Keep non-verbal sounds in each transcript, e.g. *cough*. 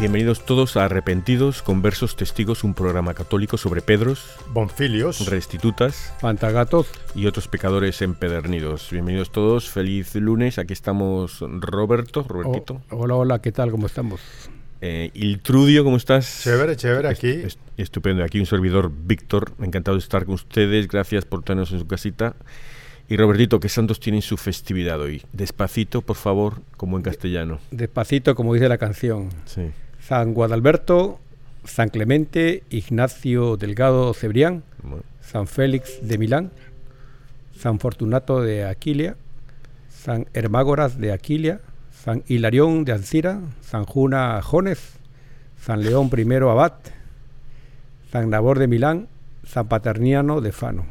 Bienvenidos todos a Arrepentidos, Conversos, Testigos, un programa católico sobre Pedros, Bonfilios. restitutas Fantagatos. y otros pecadores empedernidos. Bienvenidos todos, feliz lunes. Aquí estamos Roberto, Robertito. Oh, hola, hola, ¿qué tal? ¿Cómo estamos? Eh, Iltrudio, ¿cómo estás? Chévere, chévere aquí. Est- estupendo. Aquí un servidor, Víctor. Encantado de estar con ustedes. Gracias por tenernos en su casita. Y Robertito, ¿qué santos tienen su festividad hoy? Despacito, por favor, como en castellano. Despacito, como dice la canción. Sí. San Guadalberto, San Clemente, Ignacio Delgado Cebrián, Bueno, San Félix de Milán, San Fortunato de Aquilia, San Hermágoras de Aquilia, San Hilarión de Ancira, San Juna Jones, San León I Abad, San Nabor de Milán, San Paterniano de Fano.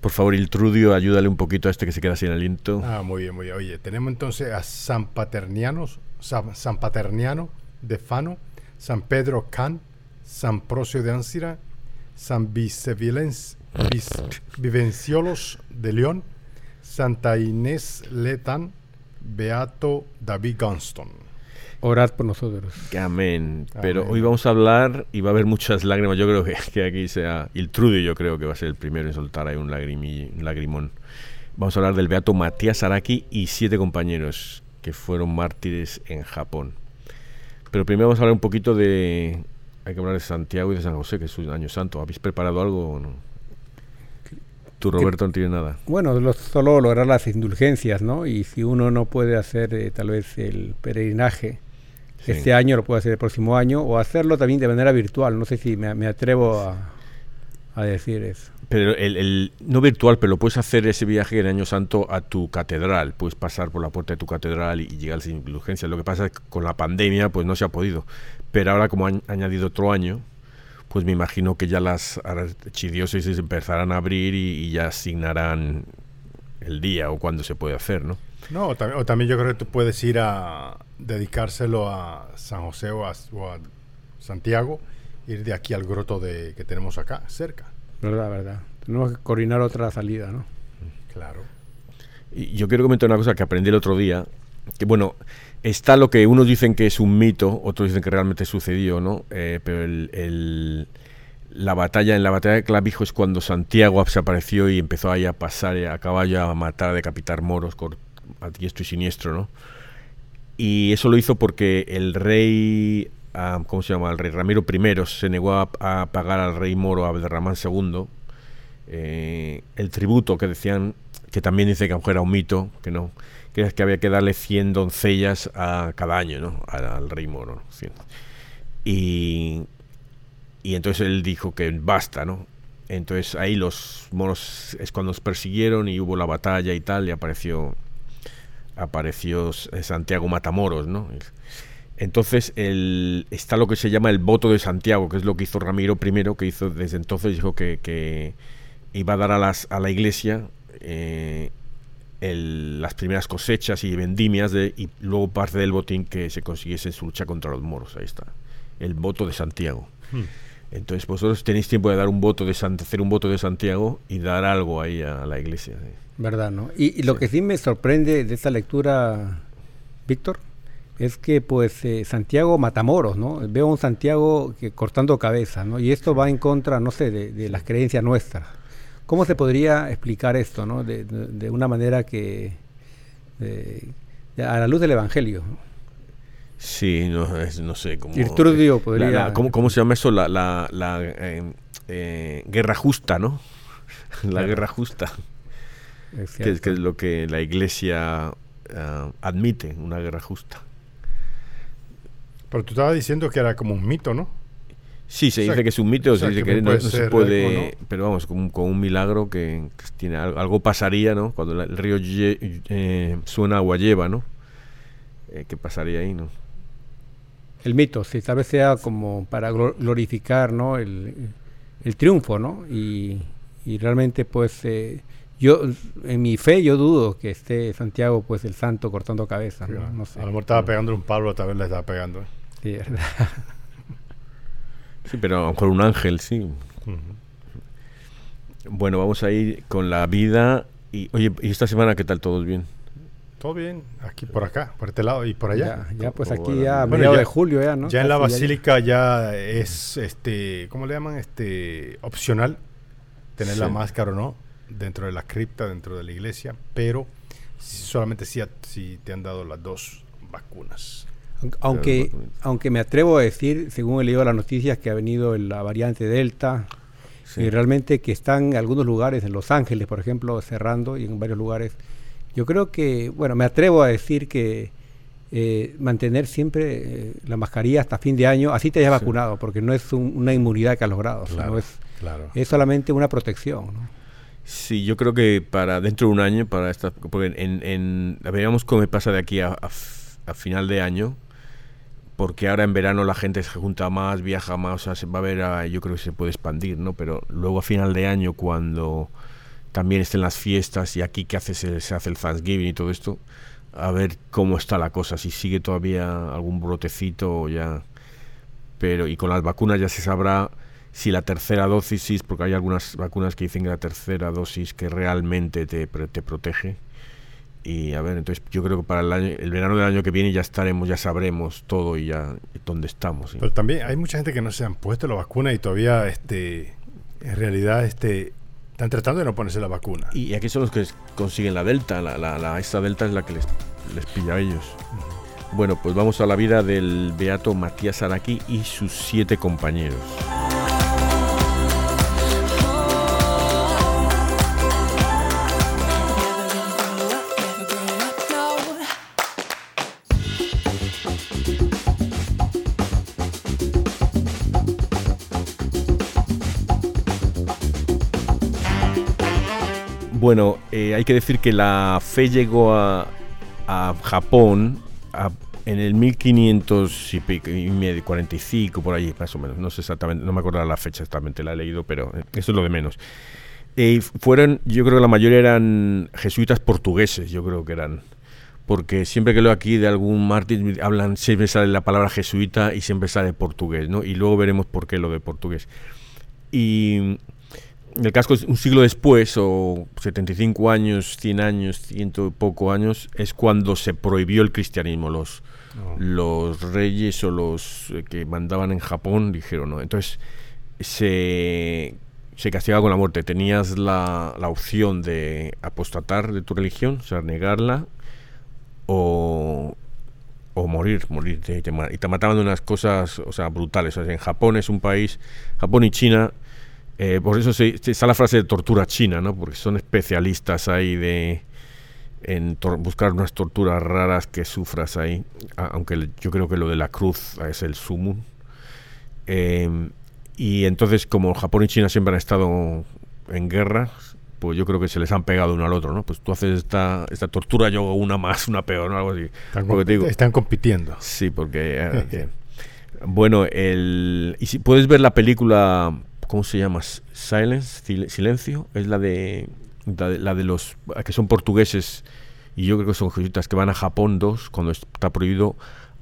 Por favor, Iltrudio, ayúdale un poquito a este que se queda sin aliento. Ah, muy bien, muy bien. Oye, tenemos entonces a San Paternianos, San, San Paterniano de Fano, San Pedro Can, San Procio de Ancira, San Vicevilens- Vivenciolos de León, Santa Inés Letán, Beato David Gunston. Orad por nosotros. Amén. Pero Amén. hoy vamos a hablar y va a haber muchas lágrimas. Yo creo que, que aquí sea Iltrudio, yo creo que va a ser el primero en soltar ahí un, lagrimi- un lagrimón. Vamos a hablar del beato Matías Araki y siete compañeros que fueron mártires en Japón. Pero primero vamos a hablar un poquito de... Hay que hablar de Santiago y de San José, que es un año santo. ¿Habéis preparado algo o no? Tú, Roberto, no tienes nada. Bueno, lo- solo lograr las indulgencias, ¿no? Y si uno no puede hacer eh, tal vez el peregrinaje Sí. este año, lo puede hacer el próximo año, o hacerlo también de manera virtual. No sé si me, me atrevo a, a decir eso. Pero el, no virtual, pero puedes hacer ese viaje en Año Santo a tu catedral. Puedes pasar por la puerta de tu catedral y, llegar sin indulgencia. Lo que pasa es que con la pandemia pues no se ha podido. Pero ahora como han añadido otro año, pues me imagino que ya las archidiócesis empezarán a abrir y, ya asignarán el día o cuándo se puede hacer, ¿no? No, o también, también yo creo que tú puedes ir a dedicárselo a San José o a, o a Santiago, ir de aquí al groto de, que tenemos acá, cerca. ¿Verdad, verdad? Tenemos que coordinar otra salida, ¿no? Claro. Y yo quiero comentar una cosa que aprendí el otro día, que bueno, está lo que unos dicen que es un mito, otros dicen que realmente sucedió, ¿no? Eh, pero el, la batalla, en la batalla de Clavijo es cuando Santiago se apareció y empezó ahí a pasar a caballo a matar, a decapitar moros a diestro y siniestro, ¿no? Y eso lo hizo porque el rey, ¿cómo se llama? El rey Ramiro I se negó a, pagar al rey moro Abderramán II eh, el tributo que decían, que también dice que era un mito, que no, que que había que darle 100 doncellas a cada año, ¿no? Al, al rey moro. ¿no? 100. Y, y entonces él dijo que basta, ¿no? Entonces ahí los moros es cuando nos persiguieron y hubo la batalla y tal, y apareció apareció Santiago Matamoros, ¿no? Entonces el, está lo que se llama el voto de Santiago, que es lo que hizo Ramiro I, que hizo desde entonces dijo que, que iba a dar a, las, a la iglesia eh, el- las primeras cosechas y vendimias de, y luego parte del botín que se consiguiese en su lucha contra los moros. Ahí está. El voto de Santiago. Hmm. Entonces vosotros tenéis tiempo de dar un voto de San- hacer un voto de Santiago y dar algo ahí a la iglesia. sí. ¿Verdad, no? Y, y lo Sí. que sí me sorprende de esta lectura, Víctor, es que pues eh, Santiago Matamoros, ¿no? Veo a un Santiago que cortando cabeza, ¿no? Y esto va en contra, no sé, de, de las creencias nuestras. ¿Cómo se podría explicar esto, ¿no? De, de- de una manera que, eh, a la luz del Evangelio. ¿no? Sí, no, es- no sé cómo. Podría- la- ¿cómo, cómo se llama eso? La, la, la, eh, guerra justa, ¿no? *laughs* La Claro. guerra justa, Es que es lo que la iglesia ah, admite, una guerra justa. Pero tú estabas diciendo que era como un mito, ¿no? Sí, se O sea, dice que es un mito, o se dice que que no, se puede, no. pero vamos, con, un- con un milagro que, que tiene algo, algo pasaría, ¿no? Cuando la- el río eh, suena agua lleva, ¿no? Eh, ¿Qué pasaría ahí, no? El mito, sí, tal vez sea como para glo- glorificar, ¿no? El, el triunfo, ¿no? Y, y realmente, pues, eh, yo, en mi fe, yo dudo que esté Santiago, pues, el santo cortando cabeza, ¿no? No sé. A lo mejor estaba pegando un palo, tal vez le estaba pegando. Sí, ¿verdad? Sí, pero a lo mejor un ángel, sí. Bueno, vamos a ir con la vida. Y, oye, ¿y esta semana qué tal? ¿Todos bien? Todo bien, aquí por acá, por este lado y por allá. Ya, ya, pues aquí bueno, ya, a bueno, mediados ya- de julio ya, ¿no? Ya en la basílica ya es, este, ¿cómo le llaman? Este, opcional tener la máscara o no dentro de la cripta, dentro de la iglesia, pero solamente si, si te han dado las dos vacunas. Aunque- Aunque, me atrevo a decir, según he leído las noticias, que ha venido la variante Delta Sí. y realmente que están en algunos lugares, en Los Ángeles, por ejemplo, cerrando y en varios lugares. Yo creo que, bueno, me atrevo a decir que eh, mantener siempre eh, la mascarilla hasta fin de año, así te hayas Sí. vacunado, porque no es un- una inmunidad que has logrado, sino Claro, es, claro. es solamente una protección. ¿no? Sí, yo creo que para dentro de un año, para esta, porque en, en cómo pasa de aquí a, a f- a final de año, porque ahora en verano la gente se junta más, viaja más, o sea, se va a ver, ah, yo creo que se puede expandir, ¿no? Pero luego a final de año, cuando también estén las fiestas y aquí que hace se, hace el Thanksgiving y todo esto, a ver cómo está la cosa, si sigue todavía algún brotecito o ya. Pero y con las vacunas ya se sabrá si la tercera dosis, porque hay algunas vacunas que dicen que la tercera dosis que realmente te, te protege. Y a ver, entonces yo creo que para el, año, el verano del año que viene ya estaremos, ya sabremos todo y ya dónde estamos. ¿sí? Pero también hay mucha gente que no se han puesto la vacuna y todavía, este, en realidad, este, están tratando de no ponerse la vacuna. Y aquí son los que consiguen la delta, la, la, la- esta delta es la que les, les pilla a ellos. Bueno, pues vamos a la vida del beato Matías Araki y sus siete compañeros. Bueno, eh, hay que decir que la fe llegó a, a Japón a- en el 1500 y pico, y medio, 45 por allí, más o menos. No sé exactamente, no me acuerdo la fecha exactamente, la he leído, pero eh, eso es lo de menos. Eh, fueron, yo creo que la mayoría eran jesuitas portugueses, yo creo que eran. Porque siempre que leo aquí de algún mártir, hablan, siempre sale la palabra jesuita y siempre sale portugués, ¿no? Y luego veremos por qué lo de portugués. Y el casco es un siglo después, o 75 años, 100 años, ciento y poco años, es cuando se prohibió el cristianismo. Los, No. los reyes o los eh, que mandaban en Japón dijeron no. Entonces se, se castigaba con la muerte. Tenías la, la opción de apostatar de tu religión, o sea, negarla, o, o morir, morir. Te y te mataban de unas cosas o sea, brutales. O sea, en Japón es un país, Japón y China, eh, por eso se, se- está la frase de tortura china, ¿no? Porque son especialistas ahí de en buscar unas torturas raras que sufras ahí, aunque yo creo que lo de la cruz es el sumum. Eh, y entonces, como Japón y China siempre han estado en guerra, pues yo creo que se les han pegado uno al otro, ¿no? Pues tú haces esta, esta tortura, yo hago una más, una peor, ¿no? Algo así. Están, digo- compitiendo. Sí, porque... eh, *laughs* bueno, el... Y si puedes ver la película, ¿cómo se llama? Silence, Sil- Silencio, es la de, la de, los que son portugueses y yo creo que son jesuitas que van a Japón dos cuando está prohibido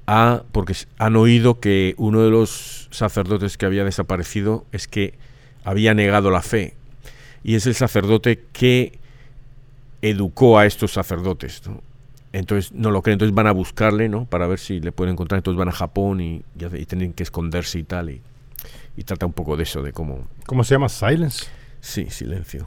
a porque han oído que uno de los sacerdotes que había desaparecido es que había negado la fe y es el sacerdote que educó a estos sacerdotes. Entonces no lo creen, entonces van a buscarle, ¿no? Para ver si le pueden encontrar. Entonces van a Japón y, tienen que esconderse y tal. Y trata un poco de eso, de cómo... ¿Cómo se llama? Silence. Sí, silencio.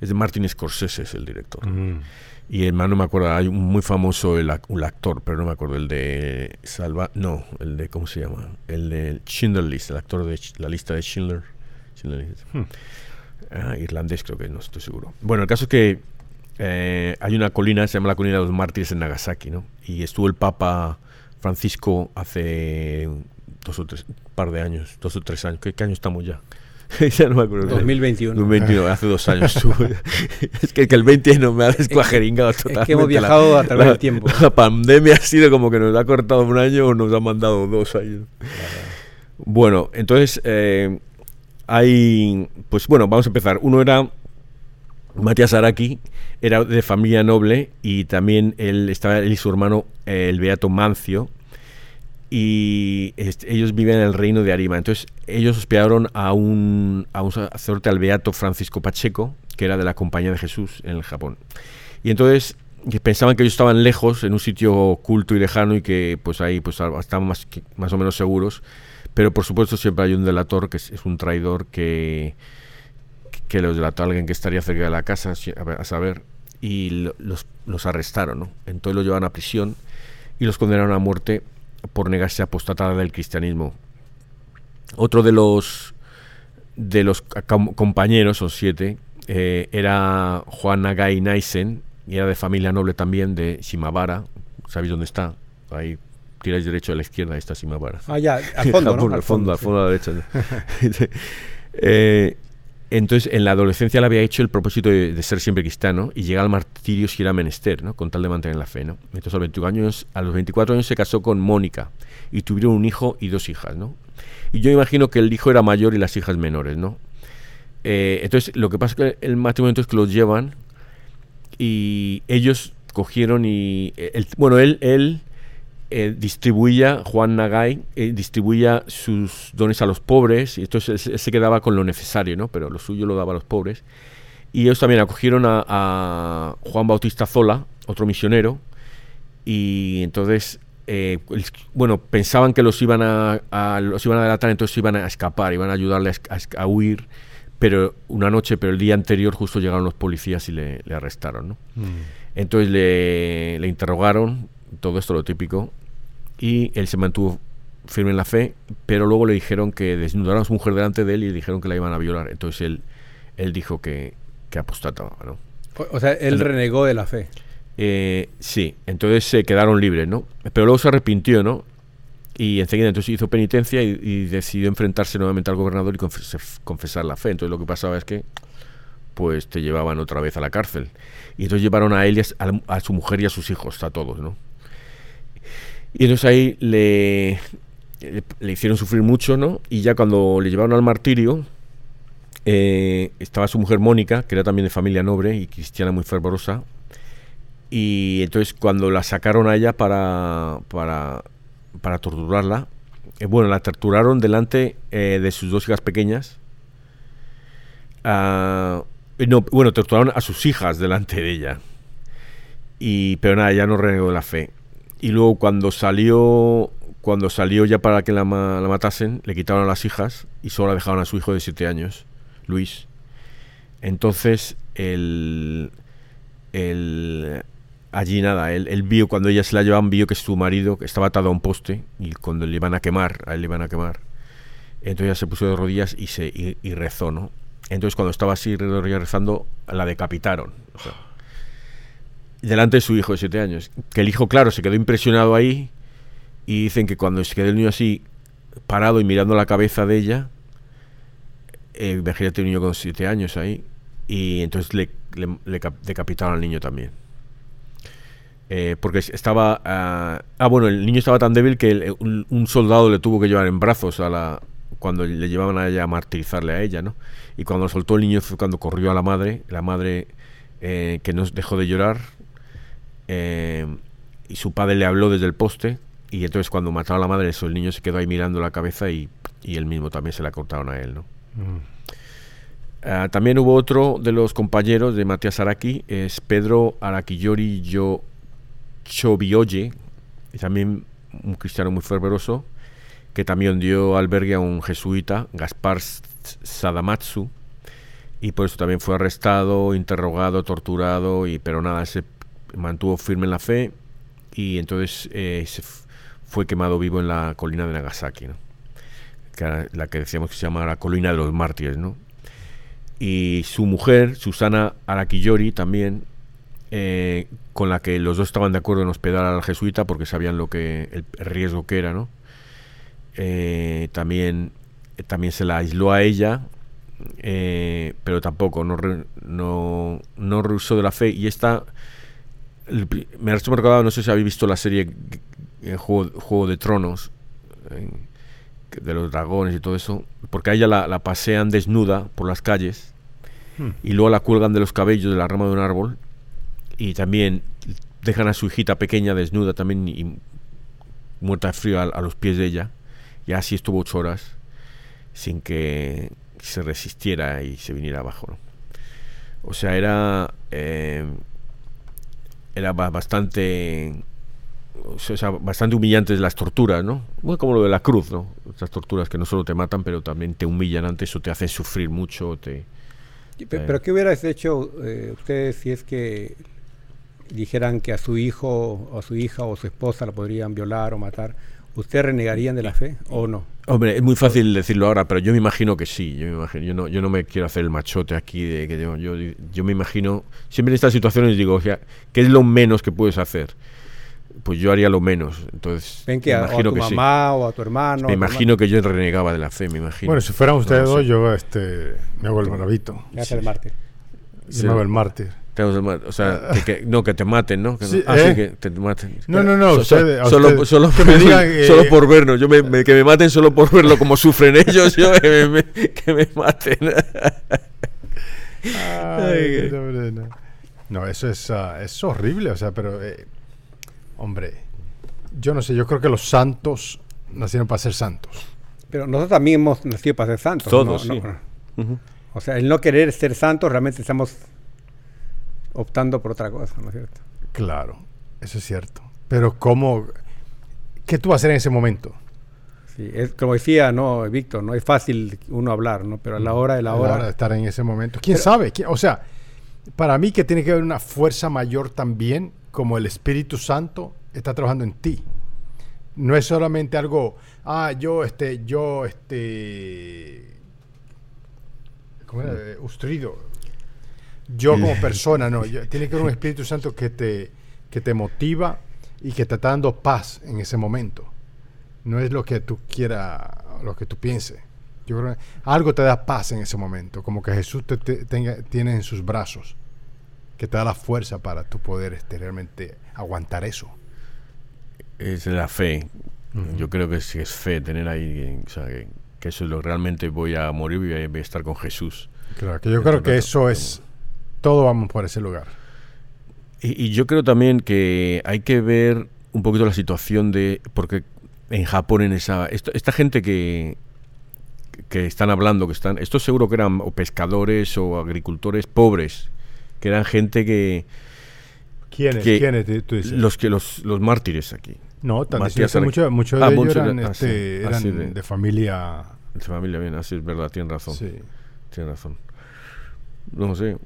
Es de Martin Scorsese, es el director. Mm. Y el man, no me acuerdo, hay un muy famoso el, un actor, pero no me acuerdo, el de Salva... No, el de, ¿cómo se llama? El de Schindler List, el actor de la lista de Schindler. Schindler List. Hmm. Ah, irlandés creo que, no estoy seguro. Bueno, el caso es que eh, hay una colina, se llama la colina de los mártires en Nagasaki, ¿no? Y estuvo el Papa Francisco hace dos o tres, par de años, dos o tres años. ¿Qué, qué año estamos ya? *laughs* ya no me acuerdo. 2021. 2021, hace dos años *laughs* *laughs* es que, que el 20 no me ha descuajeringado totalmente. Es que hemos la- viajado a través la- del tiempo. La pandemia ha sido como que nos ha cortado un año o nos ha mandado dos años. Bueno, entonces eh, hay, pues bueno, vamos a empezar. Uno era Matías Araki, era de familia noble y también él estaba él y su hermano eh, el beato Mancio y este, ellos vivían en el reino de Arima. Entonces ellos hospedaron a un, a un sacerdote al beato Francisco Pacheco, que era de la Compañía de Jesús en el Japón. Y entonces pensaban que ellos estaban lejos, en un sitio oculto y lejano y que pues ahí pues estaban más, más o menos seguros. Pero por supuesto siempre hay un delator, que es, es un traidor que, que los delató a alguien que estaría cerca de la casa, a, saber, y lo- los, los arrestaron, ¿no? Entonces los llevaron a prisión y los condenaron a muerte por negarse a apostatar del cristianismo. Otro de los de los com- compañeros, son siete, eh, era Juan Nagai Naisen, y era de familia noble también, de Shimabara. ¿Sabéis dónde está? Ahí tiráis derecho a la izquierda, ahí está Shimabara. Ah, ya, al fondo, *laughs* ¿no? Al fondo, al sí. fondo a la derecha. *laughs* Eh, entonces, en la adolescencia le había hecho el propósito de, ser siempre cristiano y llegar al martirio si era menester, ¿no? Con tal de mantener la fe, ¿no? Entonces, a los 21 años, a los 24 años se casó con Mónica y tuvieron un hijo y dos hijas, ¿no? Y yo imagino que el hijo era mayor y las hijas menores, ¿no? Eh, entonces, lo que pasa es que el matrimonio entonces que los llevan y ellos cogieron y... eh, bueno, él eh, distribuía, Juan Nagai, eh, distribuía sus dones a los pobres, y entonces él, él se quedaba con lo necesario, ¿no? Pero lo suyo lo daba a los pobres. Y ellos también acogieron a, a Juan Bautista Zola, otro misionero, y entonces, eh, bueno, pensaban que los iban a, a- los iban a delatar, entonces iban a escapar, iban a ayudarle a, a huir, pero una noche, pero el día anterior justo llegaron los policías y le, le arrestaron, ¿no? Mm. Entonces le, le interrogaron, todo esto lo típico, y él se mantuvo firme en la fe, pero luego le dijeron que desnudaron a su mujer delante de él y le dijeron que la iban a violar. Entonces él, él dijo que, que apostataba, ¿no? O, o sea, él El- renegó de la fe. Eh, sí, entonces se quedaron libres, ¿no? Pero luego se arrepintió, ¿no? Y enseguida entonces hizo penitencia y, y decidió enfrentarse nuevamente al gobernador y confes- confesar la fe. Entonces lo que pasaba es que pues te llevaban otra vez a la cárcel. Y entonces llevaron a él y a, a su mujer y a sus hijos, a todos, ¿no? Y entonces ahí le, le, hicieron sufrir mucho, ¿no? Y ya cuando le llevaron al martirio, eh, estaba su mujer Mónica, que era también de familia noble y cristiana muy fervorosa. Y entonces cuando la sacaron a ella para, para, para torturarla, eh, bueno, la torturaron delante eh, de sus dos hijas pequeñas. Ah, no, bueno, torturaron a sus hijas delante de ella. Y, pero nada, ya no renegó de la fe. Y luego cuando salió, cuando salió ya para que la, la matasen, le quitaron a las hijas y solo la dejaron a su hijo de siete años, Luis. Entonces, el, el, allí nada, él, vio, cuando ella se la llevaban, vio que su marido estaba atado a un poste y cuando le iban a quemar, a él le iban a quemar. Entonces ella se puso de rodillas y, se, y, y rezó, ¿no? Entonces cuando estaba así de rodillas rezando, la decapitaron. o sea, delante de su hijo de siete años. Que el hijo, claro, se quedó impresionado ahí y dicen que cuando se quedó el niño así parado y mirando la cabeza de ella, eh, imagínate un niño con siete años ahí, y entonces le, le- le cap- decapitaron al niño también. Eh, porque es- estaba... ah, ah, bueno, el niño estaba tan débil que el- un, soldado le tuvo que llevar en brazos a la, cuando le llevaban a ella a martirizarle a ella, ¿no? Y cuando lo soltó el niño cuando corrió a la madre, la madre eh, que no dejó de llorar, eh, y su padre le habló desde el poste, y entonces cuando mataron a la madre, eso, el niño se quedó ahí mirando la cabeza y, y él mismo también se la cortaron a él, ¿no? Mm. Ah, también hubo otro de los compañeros de Matías Araki, es Pedro Araquillori Yo Chobioye, y también un cristiano muy fervoroso, que también dio albergue a un jesuita, Gaspar Sadamatsu, y por eso también fue arrestado, interrogado, torturado, y pero nada, se mantuvo firme en la fe y entonces eh, se fue quemado vivo en la colina de Nagasaki, ¿no? que la que decíamos que se llama la colina de los mártires, ¿no? Y su mujer, Susana Arakiyori, también, eh, con la que los dos estaban de acuerdo en hospedar al jesuita porque sabían lo que el riesgo que era, ¿no? Eh, también, también se la aisló a ella, eh, pero tampoco, no, no, no rehusó de la fe. Y esta, el me ha recordado, no sé si habéis visto la serie eh, Juego, Juego de Tronos, de los dragones y todo eso, porque a ella la, la pasean desnuda por las calles Hmm. y luego la cuelgan de los cabellos de la rama de un árbol y también dejan a su hijita pequeña desnuda también y muerta de frío a, a los pies de ella y así estuvo ocho horas sin que se resistiera y se viniera abajo ¿no? o sea era eh, era ba- bastante o sea, bastante humillantes las torturas, ¿no? Bueno, como lo de la cruz, ¿no? Estas torturas que no solo te matan, pero también te humillan antes o te hacen sufrir mucho, te... Pe- Pero ¿qué hubieras hecho eh, ustedes si es que dijeran que a su hijo o a su hija o su esposa la podrían violar o matar? ¿Ustedes renegarían de la fe o no? Hombre, es muy fácil decirlo ahora, pero yo me imagino que sí. Yo, me imagino, yo, no, yo no me quiero hacer el machote aquí de que yo, yo, yo me imagino. Siempre en estas situaciones digo, o sea, ¿qué es lo menos que puedes hacer? Pues yo haría lo menos. Entonces, ¿Ven que me a, o a imagino tu que sí. mamá o a tu hermano? Me imagino que yo renegaba de la fe, me imagino. Bueno, si fueran ustedes No dos, yo este, me hago el bravito. hermano, ya sea el mártir. Yo Sí. me hago el mártir. O sea, que, que- no, que te maten, ¿no? Que Sí, ah, sí, ¿eh? que te maten. No, no, no, So- so- solo, ustedes- solo, que me digan, eh, solo por vernos. Yo me, me- que me maten solo por verlo como sufren ellos. Yo que me, me- que me maten. Ay, no, hombre, no. No, eso es, ah, es horrible, o sea, pero, eh, hombre, yo no sé, yo creo que los santos nacieron para ser santos. Pero nosotros también hemos nacido para ser santos. Todos, ¿no? sí. No. O sea, el no querer ser santos realmente estamos optando por otra cosa, ¿no es cierto? Claro, eso es cierto. Pero ¿cómo? ¿Qué tú vas a hacer en ese momento? Sí, es como decía, no, Víctor, no es fácil uno hablar, ¿no? Pero a la hora de la A hora, de estar en ese momento. ¿Quién sabe? ¿Quién- O sea, para mí que tiene que haber una fuerza mayor también, como el Espíritu Santo está trabajando en ti. No es solamente algo, ah, yo, este, yo, este, ¿cómo era? Eh, Ustrido. Yo como persona, no. yo- tiene que haber un Espíritu Santo que te, que te motiva y que te está dando paz en ese momento. No es lo que tú quieras, lo que tú pienses. Yo creo que algo te da paz en ese momento, como que Jesús te, te- tenga, tiene en sus brazos, que te da la fuerza para tú poder este, realmente aguantar eso. Es la fe. Yo creo que sí es fe tener ahí. O sea, que, que eso es lo realmente voy a morir y voy a, estar con Jesús. Claro, que yo creo que eso es, todo vamos por ese lugar. Y, y yo creo también que hay que ver un poquito la situación de. Porque en Japón, en esa. esto- esta gente que, que están hablando, que están. Estos seguro que eran o pescadores o agricultores pobres. Que eran gente que. ¿Quiénes? Que ¿Quiénes tú dices? Los que los, los mártires aquí. no, tan muchos muchos Ah, de ellos muchos de- eran, ah, este, eran Así de, de- familia. De familia, bien, así es verdad, tienen razón. Sí. Tienen razón. No sé.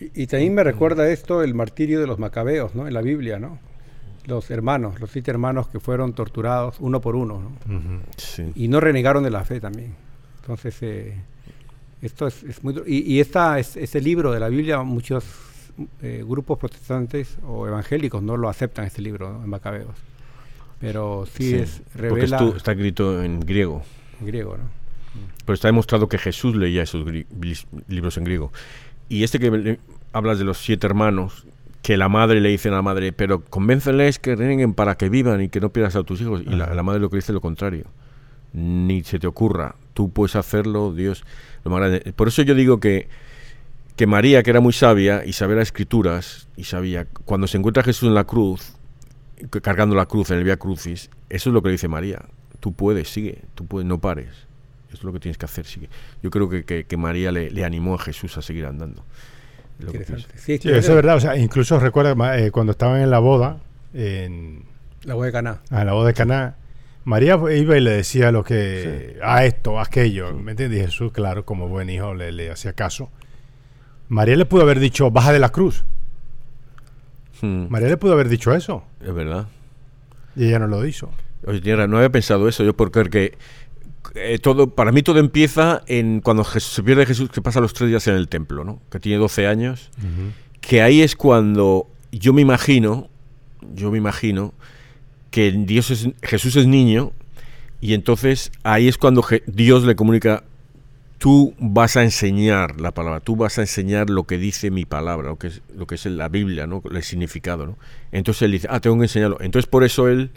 Y, y también me recuerda esto el martirio de los macabeos, ¿no? En la Biblia, ¿no? Los hermanos, los siete hermanos que fueron torturados uno por uno, ¿no? Sí. Y no renegaron de la fe también. Entonces, eh, esto es, es muy... Y, y esta, es, ese libro de la Biblia, muchos eh, grupos protestantes o evangélicos no lo aceptan, este libro, ¿no? en Macabeos. Pero sí, Sí, es, Porque revela estu- está escrito en griego. en griego, ¿no? Pero está demostrado que Jesús leía esos libros en griego. Y este que hablas de los siete hermanos, que la madre le dice a la madre, pero convénceles que reneguen para que vivan y que no pierdas a tus hijos. Y la, madre lo que dice es lo contrario. Ni se te ocurra, tú puedes hacerlo, Dios. Lo más grande. Por eso yo digo que, que María, que era muy sabia y sabía las escrituras, y sabía, cuando se encuentra Jesús en la cruz, cargando la cruz en el Vía Crucis, eso es lo que le dice María. Tú puedes, sigue, tú puedes, no pares. Es lo que tienes que hacer. Yo creo que, que- que María le, le animó a Jesús a seguir andando. Lo que. Sí, eso es verdad. O sea, incluso recuerda eh, cuando estaban en la boda, en, La voy a ganar. a la boda de Caná, María iba y le decía lo que, a esto, a aquello, ¿me entiendes? Y Jesús, claro, como buen hijo, le, le hacía caso. María le pudo haber dicho, baja de la cruz. Hmm, María le pudo haber dicho eso. es verdad. Y ella no lo hizo. Oye, tierra, no había pensado eso yo porque eh, todo, para mí todo empieza en cuando Jesús- se pierde Jesús, que pasa los tres días en el templo, ¿no? Que tiene 12 años, que ahí es cuando yo me imagino, yo me imagino que Dios es, Jesús es niño y entonces ahí es cuando Je- Dios le comunica, tú vas a enseñar la palabra, tú vas a enseñar lo que dice mi palabra, lo que es, lo que es la Biblia, ¿no? El significado, ¿no? Entonces él dice, ah, tengo que enseñarlo. Entonces por eso él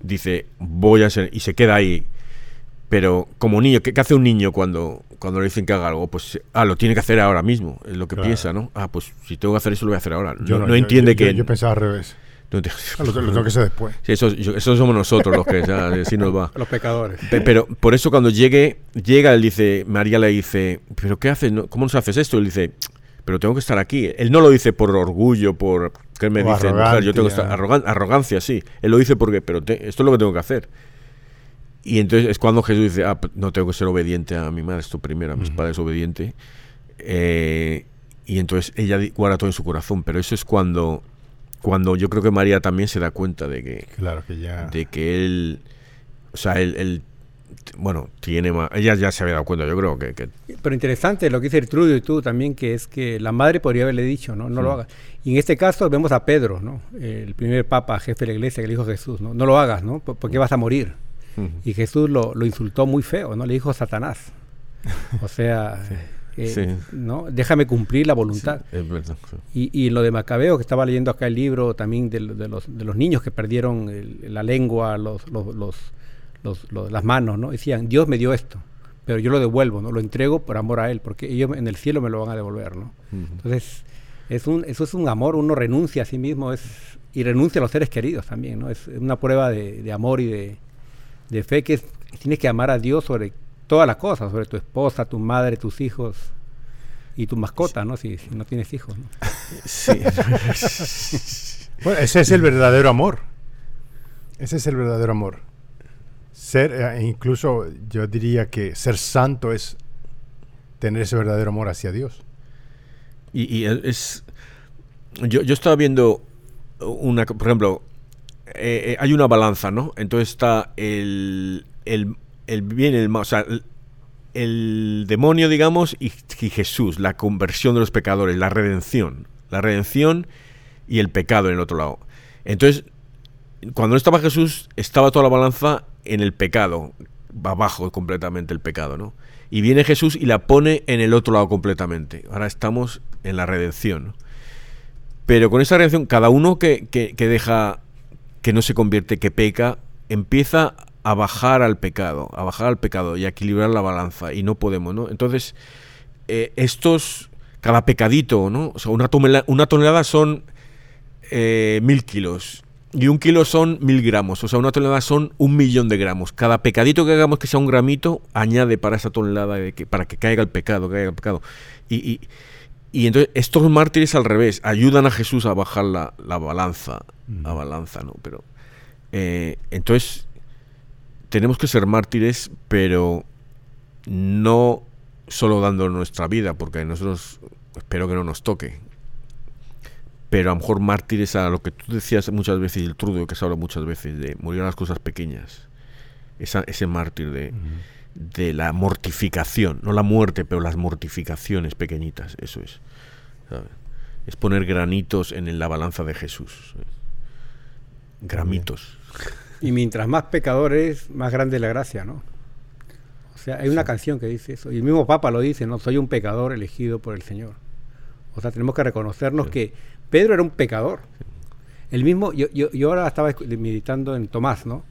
dice, voy a enseñar, y se queda ahí. Pero como niño, ¿qué, qué hace un niño cuando, cuando le dicen que haga algo? Pues, ah, lo tiene que hacer ahora mismo, es lo que Claro. piensa, ¿no? Ah, pues si tengo que hacer eso, lo voy a hacer ahora. Yo no, no yo- entiende yo- que... Yo, yo pensaba al revés. no te- Ah, Lo, lo tengo que hacer después. Sí, eso, yo- eso somos nosotros los que ya, así nos va. *laughs* Los pecadores. Pe- Pero por eso cuando llegue, llega, él dice, María le dice, ¿pero qué haces? No- ¿Cómo nos haces esto? Él dice, pero tengo que estar aquí. Él no lo dice por orgullo, por que él me dice, yo tengo que estar, arrogancia. arrogan- arrogancia, sí. Él lo dice porque, pero te- esto es lo que tengo que hacer. Y entonces es cuando Jesús dice, ah, no tengo que ser obediente a mi madre, esto primero, a mis padres obediente. Eh, y entonces ella guarda todo en su corazón, pero eso es cuando, cuando yo creo que María también se da cuenta de que, Claro que ya. de que él, o sea, él, él, bueno, tiene más, ella ya se había dado cuenta, yo creo que, que Pero interesante lo que dice Trudio y tú también, que es que la madre podría haberle dicho, ¿no? No lo hagas. Y en este caso vemos a Pedro, ¿no? El primer papa, jefe de la iglesia, que le dijo a Jesús, ¿no? No lo hagas, ¿no? Por- Porque vas a morir. Y Jesús lo, lo insultó muy feo, ¿no? Le dijo Satanás. O sea, *laughs* eh, Sí. ¿no? Déjame cumplir la voluntad. es verdad. sí. Y, y lo de Macabeo, que estaba leyendo acá el libro también de, de los, de los niños que perdieron el- la lengua, los, los, los- los- los- las manos, ¿no? Decían, Dios me dio esto, pero yo lo devuelvo, ¿no? Lo entrego por amor a Él, porque ellos en el cielo me lo van a devolver, ¿no? Entonces, es un, eso es un amor, uno renuncia a sí mismo es, y renuncia a los seres queridos también, ¿no? Es una prueba de, de amor y de, de fe que es, tienes que amar a Dios sobre todas las cosas, sobre tu esposa, tu madre, tus hijos y tu mascota, ¿no? Si, si no tienes hijos, ¿no? Sí. *laughs* Bueno, ese es el verdadero amor. Ese es el verdadero amor. Ser, eh, incluso yo diría que ser santo es tener ese verdadero amor hacia Dios. Y, y es. Yo, yo estaba viendo una. Por ejemplo, eh, eh, hay una balanza, ¿no? Entonces está el. El, el bien el mal. O sea, el, demonio, digamos, y, Jesús, la conversión de los pecadores, la redención. La redención y el pecado en el otro lado. Entonces, cuando no estaba Jesús, estaba toda la balanza en el pecado, abajo completamente el pecado, ¿no? Y viene Jesús y la pone en el otro lado completamente. Ahora estamos en la redención. ¿no? Pero con esa redención, cada uno que- que deja, que no se convierte, que peca, empieza a bajar al pecado, a bajar al pecado y a equilibrar la balanza. Y no podemos, ¿no? Entonces, eh, estos, cada pecadito, ¿no? O sea, una, tonela- una tonelada son eh, mil kilos. Y un kilo son mil gramos, o sea, una tonelada son un millón de gramos. Cada pecadito que hagamos que sea un gramito, añade para esa tonelada, de que, para que caiga el pecado, caiga el pecado. Y, y- y entonces estos mártires al revés, ayudan a Jesús a bajar la, la balanza, la balanza, ¿no? Pero, eh, entonces, tenemos que ser mártires, pero no solo dando nuestra vida, porque a nosotros espero que no nos toque, pero a lo mejor mártires a lo que tú decías muchas veces, y el trudo que se habla muchas veces, de morir a las cosas pequeñas. Esa, ese mártir de, de la mortificación, no la muerte, pero las mortificaciones pequeñitas, eso es. ¿sabes? Es poner granitos en la balanza de Jesús. Gramitos. Y mientras más pecador es, más grande es la gracia, ¿no? O sea, hay una canción que dice eso. Y el mismo Papa lo dice, no soy un pecador elegido por el Señor. O sea, tenemos que reconocernos que Pedro era un pecador. El mismo, yo, yo, yo ahora estaba meditando en Tomás, ¿no?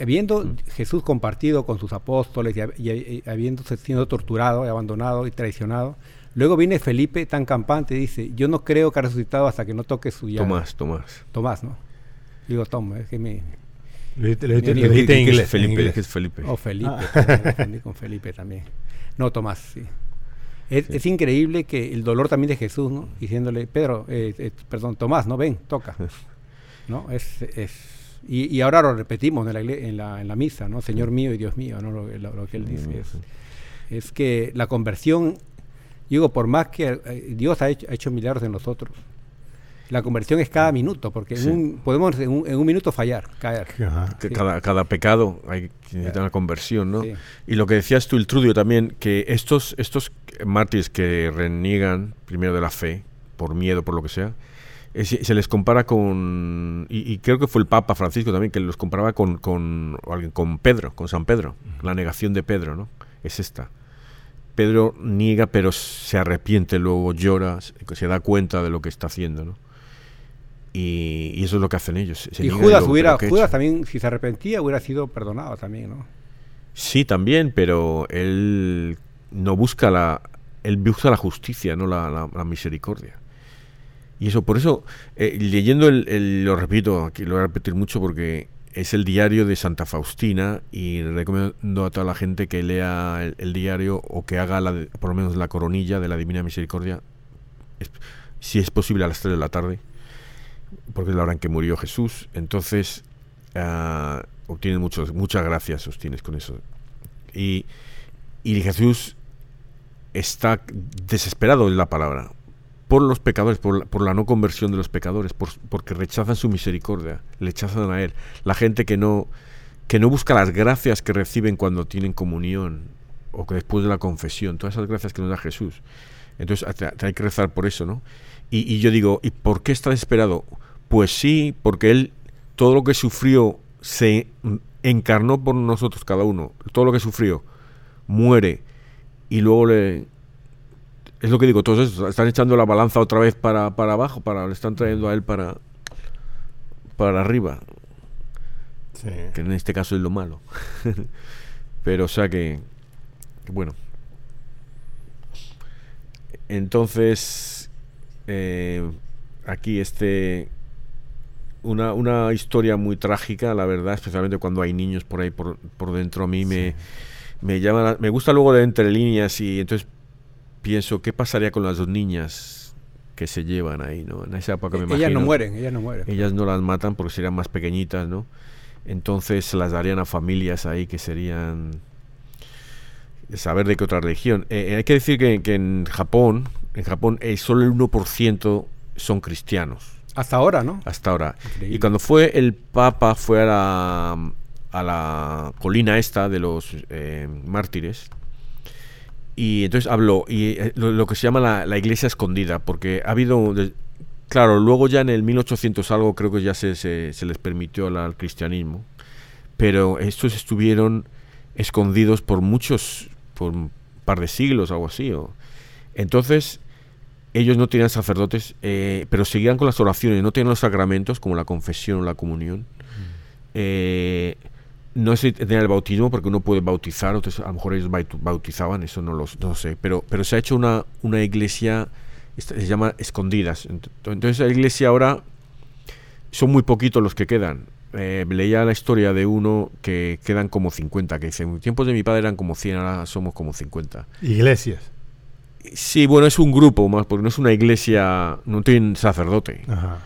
Habiendo Jesús compartido con sus apóstoles y, y, habiéndose siendo torturado, y abandonado y traicionado, luego viene Felipe tan campante y dice, yo no creo que ha resucitado hasta que no toque su llave. Tomás, Tomás. Tomás, ¿no? Digo, Tom, es que me... Lo dijiste en inglés. Felipe, es Felipe. O Felipe, con Felipe también. No, Tomás, sí. Es, es, increíble que el dolor también de Jesús, ¿no? Diciéndole, Pedro, eh, eh, perdón, Tomás, no ven, toca. ¿No? Es, es, y, y, ahora lo repetimos en la, en, la, en la, misa, ¿no? Señor mío y Dios mío, ¿no? Lo, lo, lo que él dice es, es, que la conversión, digo, por más que eh, Dios ha hecho, ha hecho milagros en nosotros, la conversión es cada minuto, porque sí. en un, podemos en un, en un, minuto fallar, caer. Sí. Cada, cada, pecado hay que necesitar una conversión, ¿no? Sí. Y lo que decías tú, el Trudio, también, que estos, estos mártires que reniegan primero de la fe, por miedo, por lo que sea, eh, se les compara con, y, y, creo que fue el Papa Francisco también, que los comparaba con, con, con Pedro, con San Pedro, la negación de Pedro, ¿no? Es esta. Pedro niega, pero se arrepiente, luego llora, se da cuenta de lo que está haciendo, ¿no? Y, y, eso es lo que hacen ellos. Se y Judas, lo, hubiera, Judas también, si se arrepentía, hubiera sido perdonado también, ¿no? Sí, también, pero él no busca la, él busca la justicia, no la, la, la misericordia. Y eso, por eso, eh, leyendo el, lo repito, aquí lo voy a repetir mucho porque es el diario de Santa Faustina y recomiendo a toda la gente que lea el, diario o que haga la, por lo menos la coronilla de la Divina Misericordia, si es posible a las 3 de la tarde porque es la hora en que murió Jesús. Entonces, uh, muchos, muchas gracias, obtienes con eso. Y, y Jesús está desesperado en la palabra por los pecadores, por la, por la no conversión de los pecadores, por, porque rechazan su misericordia, le rechazan a Él. La gente que no, que no busca las gracias que reciben cuando tienen comunión o que después de la confesión, todas esas gracias que nos da Jesús. Entonces hay que rezar por eso, ¿no? Y, y, yo digo, ¿y por qué está desesperado? Pues sí, porque él todo lo que sufrió se encarnó por nosotros cada uno. Todo lo que sufrió muere y luego le es lo que digo, todos esos están echando la balanza otra vez para, para abajo, para le están trayendo a él para para arriba. Sí. Que en este caso es lo malo. *laughs* Pero o sea que, que bueno. Entonces eh, aquí este una, una, historia muy trágica, la verdad, especialmente cuando hay niños por ahí por, por dentro. A mí me, sí. me llama, me gusta luego de entre líneas y entonces pienso qué pasaría con las dos niñas que se llevan ahí, ¿no? En esa época me ellas imagino, no mueren, ellas no mueren. Ellas no las matan porque serían más pequeñitas, ¿no? Entonces se las darían a familias ahí que serían saber de qué otra religión. Eh, hay que decir que, que, en Japón, en Japón eh, solo el 1% son cristianos. Hasta ahora, ¿no? Hasta ahora. Increíble. Y cuando fue el Papa, fue a la, a la colina esta de los eh, mártires. Y entonces habló, y eh, lo, lo que se llama la, la, iglesia escondida, porque ha habido, claro, luego ya en el 1800 algo creo que ya se, se, se les permitió al, al, cristianismo, pero estos estuvieron escondidos por muchos, por un par de siglos, algo así. O, entonces, ellos no tenían sacerdotes, eh, pero seguían con las oraciones, no tenían los sacramentos como la confesión o la comunión. Mm. Eh, no sé tenían el bautismo porque uno puede bautizar, entonces a lo mejor ellos bautizaban, eso no lo no sé, pero, pero se ha hecho una, una iglesia, se llama escondidas. Entonces la iglesia ahora son muy poquitos los que quedan. Eh, leía la historia de uno que quedan como 50, que dice, en tiempos de mi padre eran como 100, ahora somos como 50. Iglesias. Sí, bueno, es un grupo más, porque no es una iglesia, no tienen sacerdote. Ajá.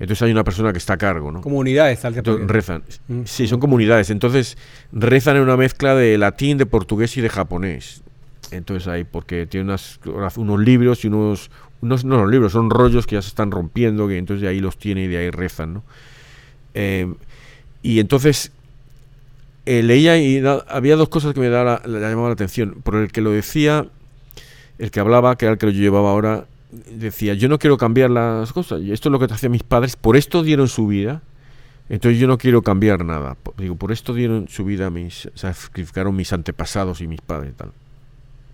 Entonces hay una persona que está a cargo, ¿no? Comunidades, tal que Entonces, rezan. Mm. Sí, son comunidades. Entonces rezan en una mezcla de latín, de portugués y de japonés. Entonces ahí, porque tiene unas, unos libros y unos, unos, no los libros, son rollos que ya se están rompiendo, que entonces de ahí los tiene y de ahí rezan, ¿no? Eh, y entonces eh, leía y da, había dos cosas que me da la, la atención. Por el que lo decía el que hablaba, que era el que lo llevaba ahora, decía, yo no quiero cambiar las cosas, y esto es lo que hacían mis padres, por esto dieron su vida, Entonces yo no quiero cambiar nada. Digo, por esto dieron su vida mis, sacrificaron mis antepasados y mis padres y tal.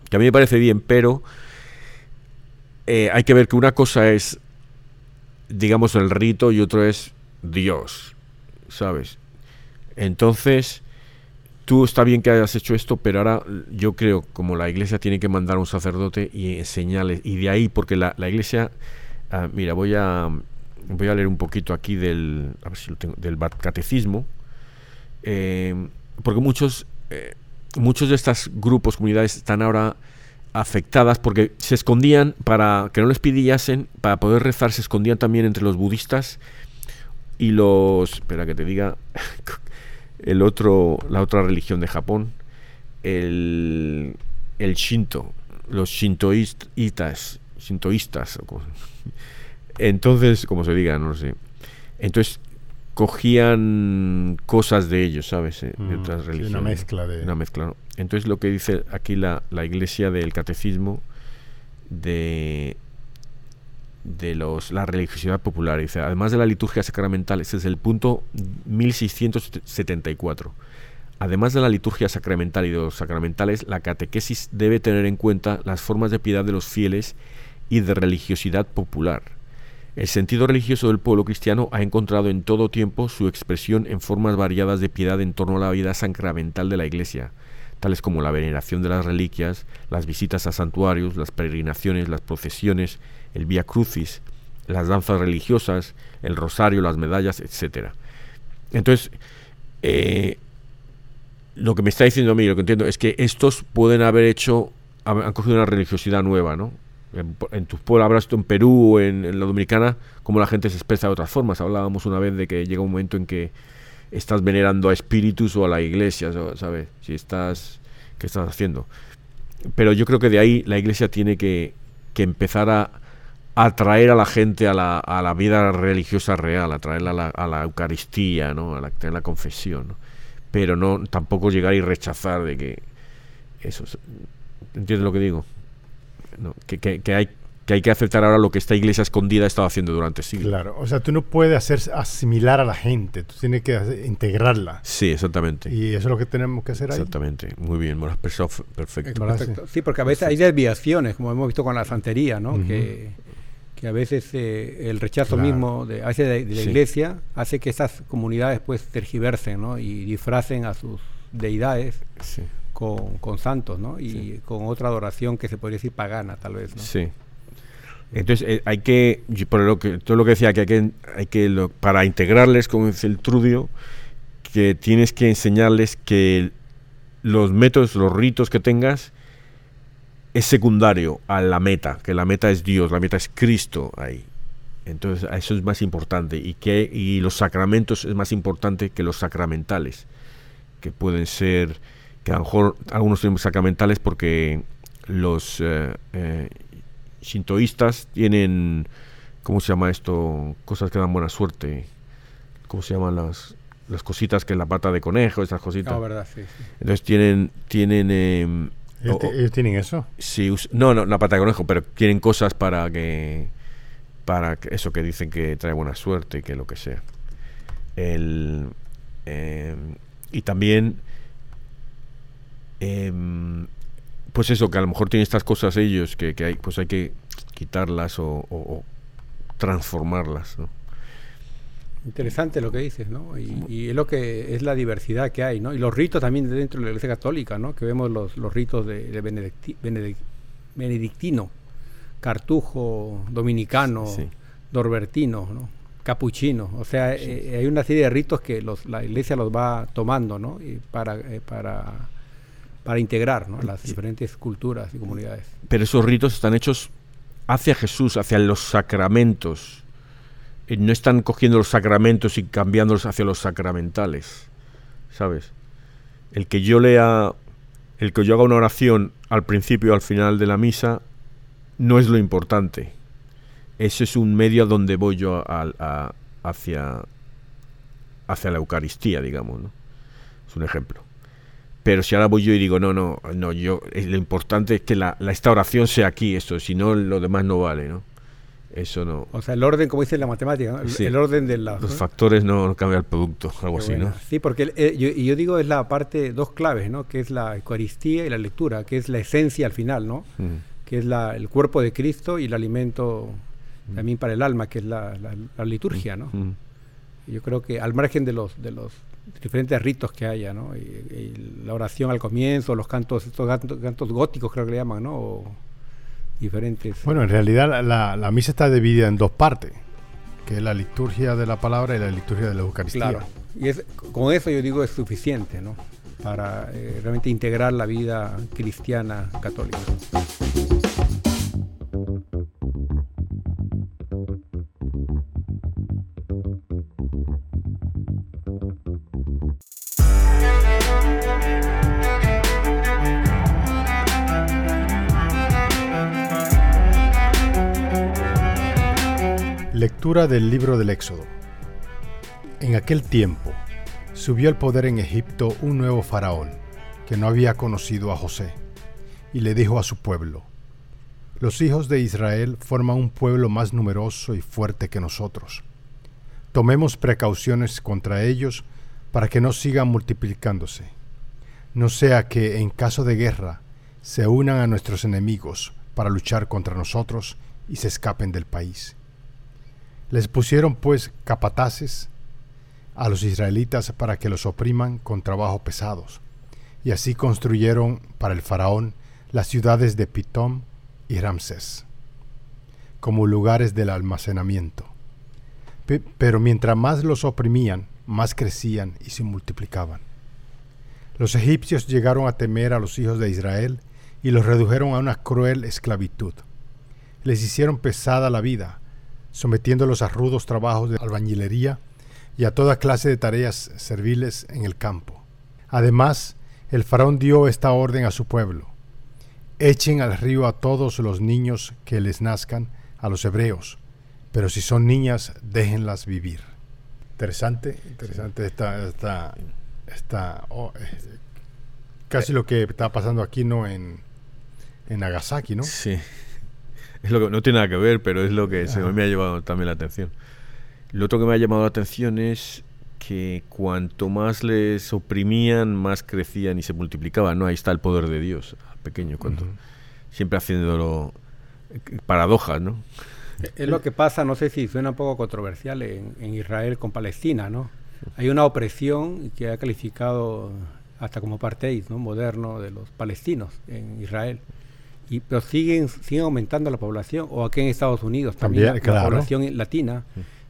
Que a mí me parece bien, pero eh, hay que ver que una cosa es, digamos, el rito y otro es Dios, ¿sabes? Entonces, tú está bien que hayas hecho esto, pero ahora yo creo como la iglesia tiene que mandar a un sacerdote y enseñarles, y de ahí, porque la, la iglesia, ah, mira, voy a, voy a leer un poquito aquí del, a ver si lo tengo, del catecismo, eh, porque muchos, eh, muchos de estos grupos, comunidades están ahora afectadas porque se escondían para que no les pidiesen, para poder rezar, se escondían también entre los budistas y los, espera que te diga, *laughs* el otro, la otra religión de Japón, el, el Shinto, los shintoístas, shintoístas, *laughs* entonces, como se diga, no lo sé. Entonces cogían cosas de ellos, ¿sabes? Eh, De Mm, otras religiones. una mezcla de... Una mezcla, ¿no? Entonces lo que dice aquí la, la iglesia del catecismo de de los, la religiosidad popular. Dice, además de la liturgia sacramental, ese es el punto 1674. Además de la liturgia sacramental y de los sacramentales, la catequesis debe tener en cuenta las formas de piedad de los fieles y de religiosidad popular. El sentido religioso del pueblo cristiano ha encontrado en todo tiempo su expresión en formas variadas de piedad en torno a la vida sacramental de la Iglesia, tales como la veneración de las reliquias, las visitas a santuarios, las peregrinaciones, las procesiones, el Via Crucis, las danzas religiosas, el rosario, las medallas, etc. Entonces, eh, lo que me está diciendo a mí, lo que entiendo, es que estos pueden haber hecho, han cogido una religiosidad nueva, ¿no? En, tus pueblos, habrás en Perú o en, la Dominicana, como la gente se expresa de otras formas. Hablábamos una vez de que llega un momento en que estás venerando a espíritus o a la iglesia, ¿sabes? Si estás, ¿qué estás haciendo? Pero yo creo que de ahí la iglesia tiene que, que empezar a atraer a la gente a la, a la vida religiosa real, atraerla a la, a la Eucaristía, ¿no? A la, a la confesión, ¿no? Pero no tampoco llegar y rechazar de que eso, es- ¿entiendes lo que digo? No, que, que- que hay que hay que aceptar ahora lo que esta iglesia escondida ha estado haciendo durante siglos. Claro, o sea, tú no puedes hacer asimilar a la gente, tú tienes que hacer- integrarla. Sí, exactamente. Y eso es lo que tenemos que hacer ahí. Exactamente. Muy bien, f- perfecto. Perfecto. Sí, porque a veces hay desviaciones, como hemos visto con la santería, ¿no? Ujú. que, que a veces eh, el rechazo Claro. mismo de, a veces de, de la Sí. iglesia hace que estas comunidades pues tergiversen ¿no? y disfracen a sus deidades Sí. con, con santos, ¿no? Y Sí. con otra adoración que se podría decir pagana, tal vez, ¿no? Sí. Entonces eh, hay que, por lo que todo lo que decía que hay que, hay que lo- para integrarles, como dice el Trudio, que tienes que enseñarles que los métodos, los ritos que tengas es secundario a la meta, que la meta es Dios, la meta es Cristo ahí. Entonces eso es más importante y que y los sacramentos es más importante que los sacramentales, que pueden ser que a lo mejor algunos son sacramentales porque los eh, eh, shintoístas tienen, ¿cómo se llama esto? Cosas que dan buena suerte. ¿Cómo se llaman las, las cositas que la pata de conejo, esas cositas? No, verdad, sí, sí. Entonces tienen, tienen, em, Ellos, o- te- ellos tienen eso. sí, no, no, la pata de conejo, pero tienen cosas para que, para que eso que dicen que trae buena suerte y que lo que sea. El, em, y también, em, pues eso, que a lo mejor tienen estas cosas ellos que, que hay, pues hay que quitarlas o, o- o transformarlas, ¿no? Interesante lo que dices, ¿no? Y, y es lo que es la diversidad que hay, ¿no? Y los ritos también dentro de la Iglesia Católica, ¿no? Que vemos los, los ritos de, de benedicti- benedic- benedictino, cartujo, dominicano, Sí. dorbertino, ¿no? Capuchino. O sea, eh, hay una serie de ritos que los, la Iglesia los va tomando, ¿no? Y para, eh, para, para integrar, ¿no? Las diferentes culturas y comunidades. Pero esos ritos están hechos hacia Jesús, hacia los sacramentos. Eh, No están cogiendo los sacramentos y cambiándolos hacia los sacramentales. ¿Sabes? El que yo lea, el que yo haga una oración al principio o al final de la misa, no es lo importante. Ese es un medio a donde voy yo a- hacia, hacia la Eucaristía, digamos. ¿no? Es un ejemplo. Pero si ahora voy yo y digo, no, no, no, yo, eh, lo importante es que la, la- esta oración sea aquí, esto, si no, lo demás no vale, ¿no? Eso no. O sea, el orden, como dice la matemática, ¿no? el, Sí. el orden de las... Los ¿no? factores no, no cambian el producto, algo Qué así. ¿no? Sí, porque eh, yo, y yo digo es la parte, dos claves, ¿no? Que es la Eucaristía y la lectura, que es la esencia al final, ¿no? Mm. Que es la, el cuerpo de Cristo y el alimento también para el alma, que es la, la- la liturgia, ¿no? Mm. Yo creo que al margen de los, de los diferentes ritos que haya, ¿no? Y, y la oración al comienzo, los cantos, estos cantos, cantos góticos creo que le llaman, ¿no? O diferentes. Bueno, en realidad la, la- la misa está dividida en dos partes, que es la liturgia de la palabra y la liturgia de la Eucaristía. Claro. Y es, con eso yo digo es suficiente, ¿no? Para eh, realmente integrar la vida cristiana católica. Lectura del libro del Éxodo. En aquel tiempo subió al poder en Egipto un nuevo faraón que no había conocido a José, y le dijo a su pueblo, Los hijos de Israel forman un pueblo más numeroso y fuerte que nosotros. Tomemos precauciones contra ellos para que no sigan multiplicándose, no sea que en caso de guerra se unan a nuestros enemigos para luchar contra nosotros y se escapen del país. Les pusieron pues capataces a los israelitas para que los opriman con trabajos pesados, y así construyeron para el faraón las ciudades de Pitón y Ramsés, como lugares del almacenamiento. Pe- Pero mientras más los oprimían, más crecían y se multiplicaban. Los egipcios llegaron a temer a los hijos de Israel y los redujeron a una cruel esclavitud. Les hicieron pesada la vida, sometiéndolos a rudos trabajos de albañilería y a toda clase de tareas serviles en el campo. Además, el faraón dio esta orden a su pueblo. Echen al río a todos los niños que les nazcan, a los hebreos, pero si son niñas, déjenlas vivir. Interesante, interesante esta, esta, esta oh, eh, casi lo que está pasando aquí, ¿no? En, en Nagasaki, ¿no? Sí. Es lo que no tiene nada que ver, pero es lo que se me ha llevado también la atención. Lo otro que me ha llamado la atención es que cuanto más les oprimían, más crecían y se multiplicaban, ¿no? Ahí está el poder de Dios, pequeño, cuando siempre haciéndolo eh, paradojas, ¿no? Es lo que pasa, no sé si suena un poco controversial en, en Israel con Palestina, ¿no? Hay una opresión que ha calificado hasta como apartheid, ¿no? Moderno de los palestinos en Israel. Y, pero siguen, siguen aumentando la población, o aquí en Estados Unidos también, También, la, población latina,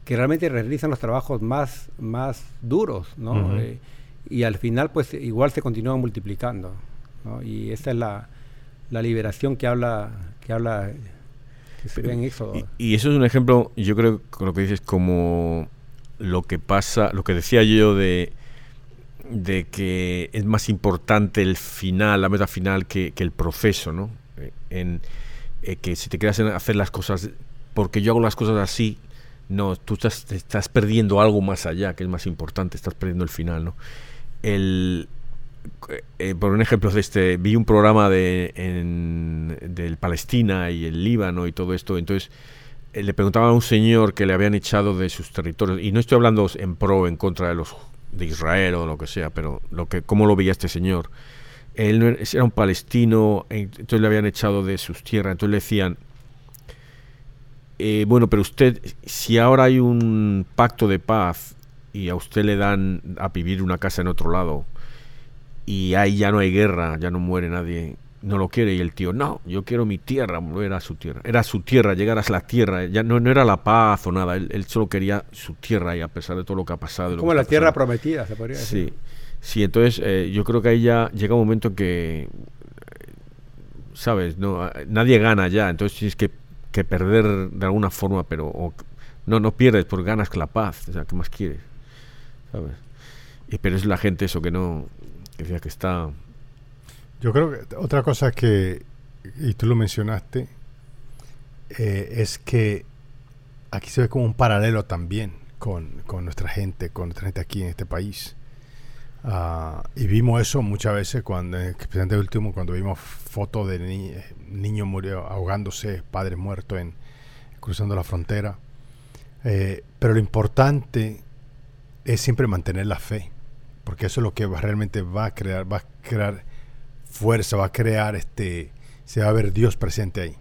que realmente realizan los trabajos más, más duros, ¿no? Eh, y al final, pues igual se continúan multiplicando, ¿no? Y esa es la, la liberación que habla, que habla, que se ve en Éxodo. Y, y eso es un ejemplo, yo creo, con lo que dices, como lo que pasa, lo que decía yo de, de que es más importante el final, la meta final, que, que el proceso, ¿no? En, eh, que si te en hacer las cosas porque yo hago las cosas así, no, tú estás, estás perdiendo algo más allá, que es más importante, estás perdiendo el final, ¿no? El, eh, por un ejemplo de este, vi un programa de en, del Palestina y el Líbano y todo esto, entonces eh, le preguntaba a un señor que le habían echado de sus territorios, y no estoy hablando en pro en contra de los de Israel o lo que sea, pero lo que cómo lo veía este señor. Él no era, era un palestino, entonces le habían echado de sus tierras, entonces le decían, eh, bueno, pero usted, si ahora hay un pacto de paz y a usted le dan a vivir una casa en otro lado y ahí ya no hay guerra, ya no muere nadie, no lo quiere y el tío, no, yo quiero mi tierra, volver a su tierra. Era su tierra, llegar a la tierra, ya no, no era la paz o nada, él, él solo quería su tierra y a pesar de todo lo que ha pasado. Como la tierra prometida, se podría decir. Sí, sí, entonces eh, yo creo que ahí ya llega un momento en que, ¿sabes? No, ah, nadie gana ya, entonces tienes que, que perder de alguna forma, pero no, no pierdes, porque ganas la paz, o sea, ¿qué más quieres? ¿Sabes? Y, pero es la gente eso que no, que que está... Yo creo que otra cosa que, y tú lo mencionaste, eh, es que aquí se ve como un paralelo también con, con nuestra gente, con nuestra gente aquí en este país. Ah, y vimos eso muchas veces cuando, eh, especialmente último, cuando vimos fotos de ni- niños murió ahogándose, padres muertos en cruzando la frontera. Eh, pero lo importante es siempre mantener la fe, porque eso es lo que va, realmente va a crear, va a crear fuerza, va a crear este, se va a ver Dios presente ahí.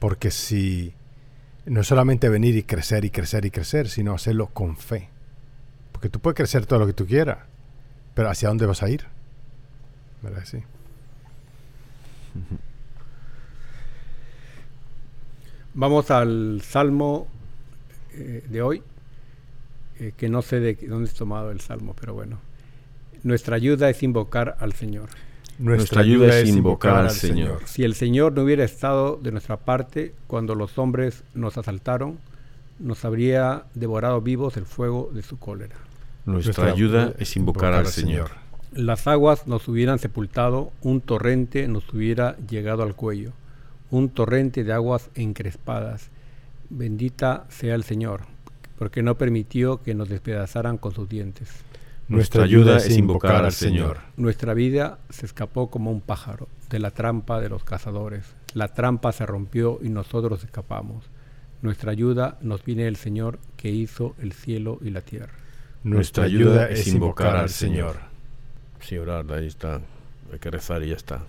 Porque si no es solamente venir y crecer y crecer y crecer, sino hacerlo con fe. Porque tú puedes crecer todo lo que tú quieras, pero ¿hacia dónde vas a ir? ¿Verdad? Sí. Vamos al Salmo eh, de hoy, eh, que no sé de dónde es tomado el Salmo, pero bueno. Nuestra ayuda es invocar al Señor. Nuestra, ayuda, es invocar al Señor. Si el Señor no hubiera estado de nuestra parte cuando los hombres nos asaltaron, nos habría devorado vivos el fuego de su cólera. Nuestra, ayuda es invocar, al Señor. Las aguas nos hubieran sepultado, un torrente nos hubiera llegado al cuello, un torrente de aguas encrespadas. Bendita sea el Señor, porque no permitió que nos despedazaran con sus dientes. Nuestra ayuda es invocar al Señor. Nuestra vida se escapó como un pájaro de la trampa de los cazadores. La trampa se rompió y nosotros escapamos. Nuestra ayuda nos viene del Señor que hizo el cielo y la tierra. Nuestra ayuda es invocar al Señor. Sí, orar, ahí está. Hay que rezar y ya está.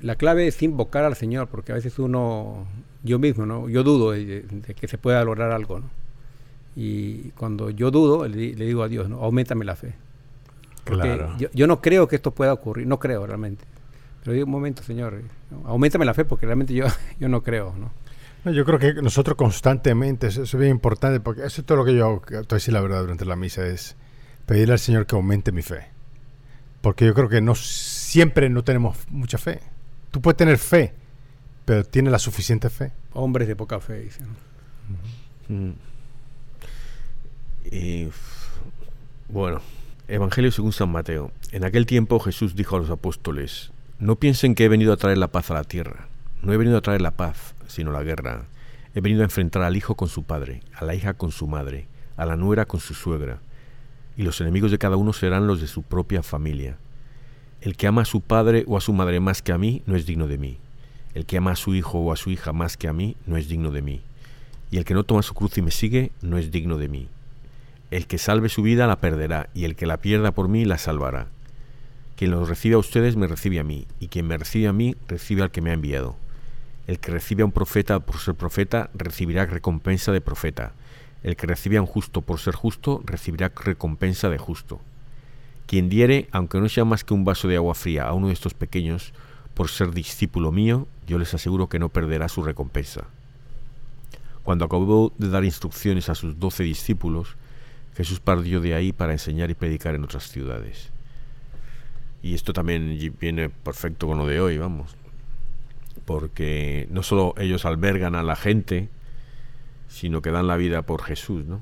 La clave es invocar al Señor, porque a veces uno, yo mismo, ¿no? Yo dudo de, que se pueda lograr algo, ¿no? Y cuando yo dudo, le, digo a Dios, ¿no? aumentame la fe. claro. yo, no creo que esto pueda ocurrir, no creo realmente. Pero digo, un momento, Señor, aumentame la fe porque realmente yo, *laughs* yo no creo, ¿no? Yo creo que nosotros constantemente, eso, es bien importante, porque eso es todo lo que yo, te voy a decir la verdad durante la misa, es pedirle al Señor que aumente mi fe. Porque yo creo que no siempre no tenemos mucha fe. Tú puedes tener fe, pero ¿tienes la suficiente fe? Hombres de poca fe, dicen. Y, bueno, Evangelio según San Mateo. En aquel tiempo Jesús dijo a los apóstoles, no piensen que he venido a traer la paz a la tierra. No he venido a traer la paz, sino la guerra. He venido a enfrentar al hijo con su padre, a la hija con su madre, a la nuera con su suegra. Y los enemigos de cada uno serán los de su propia familia. El que ama a su padre o a su madre más que a mí no es digno de mí. El que ama a su hijo o a su hija más que a mí no es digno de mí. Y el que no toma su cruz y me sigue no es digno de mí. El que salve su vida la perderá, y el que la pierda por mí la salvará. Quien los recibe a ustedes me recibe a mí, y quien me recibe a mí recibe al que me ha enviado. El que recibe a un profeta por ser profeta recibirá recompensa de profeta. El que recibe a un justo por ser justo recibirá recompensa de justo. Quien diere, aunque no sea más que un vaso de agua fría a uno de estos pequeños, por ser discípulo mío, yo les aseguro que no perderá su recompensa. Cuando acabó de dar instrucciones a sus doce discípulos, Jesús partió de ahí para enseñar y predicar en otras ciudades. Y esto también viene perfecto con lo de hoy, vamos. Porque no solo ellos albergan a la gente, sino que dan la vida por Jesús, ¿no?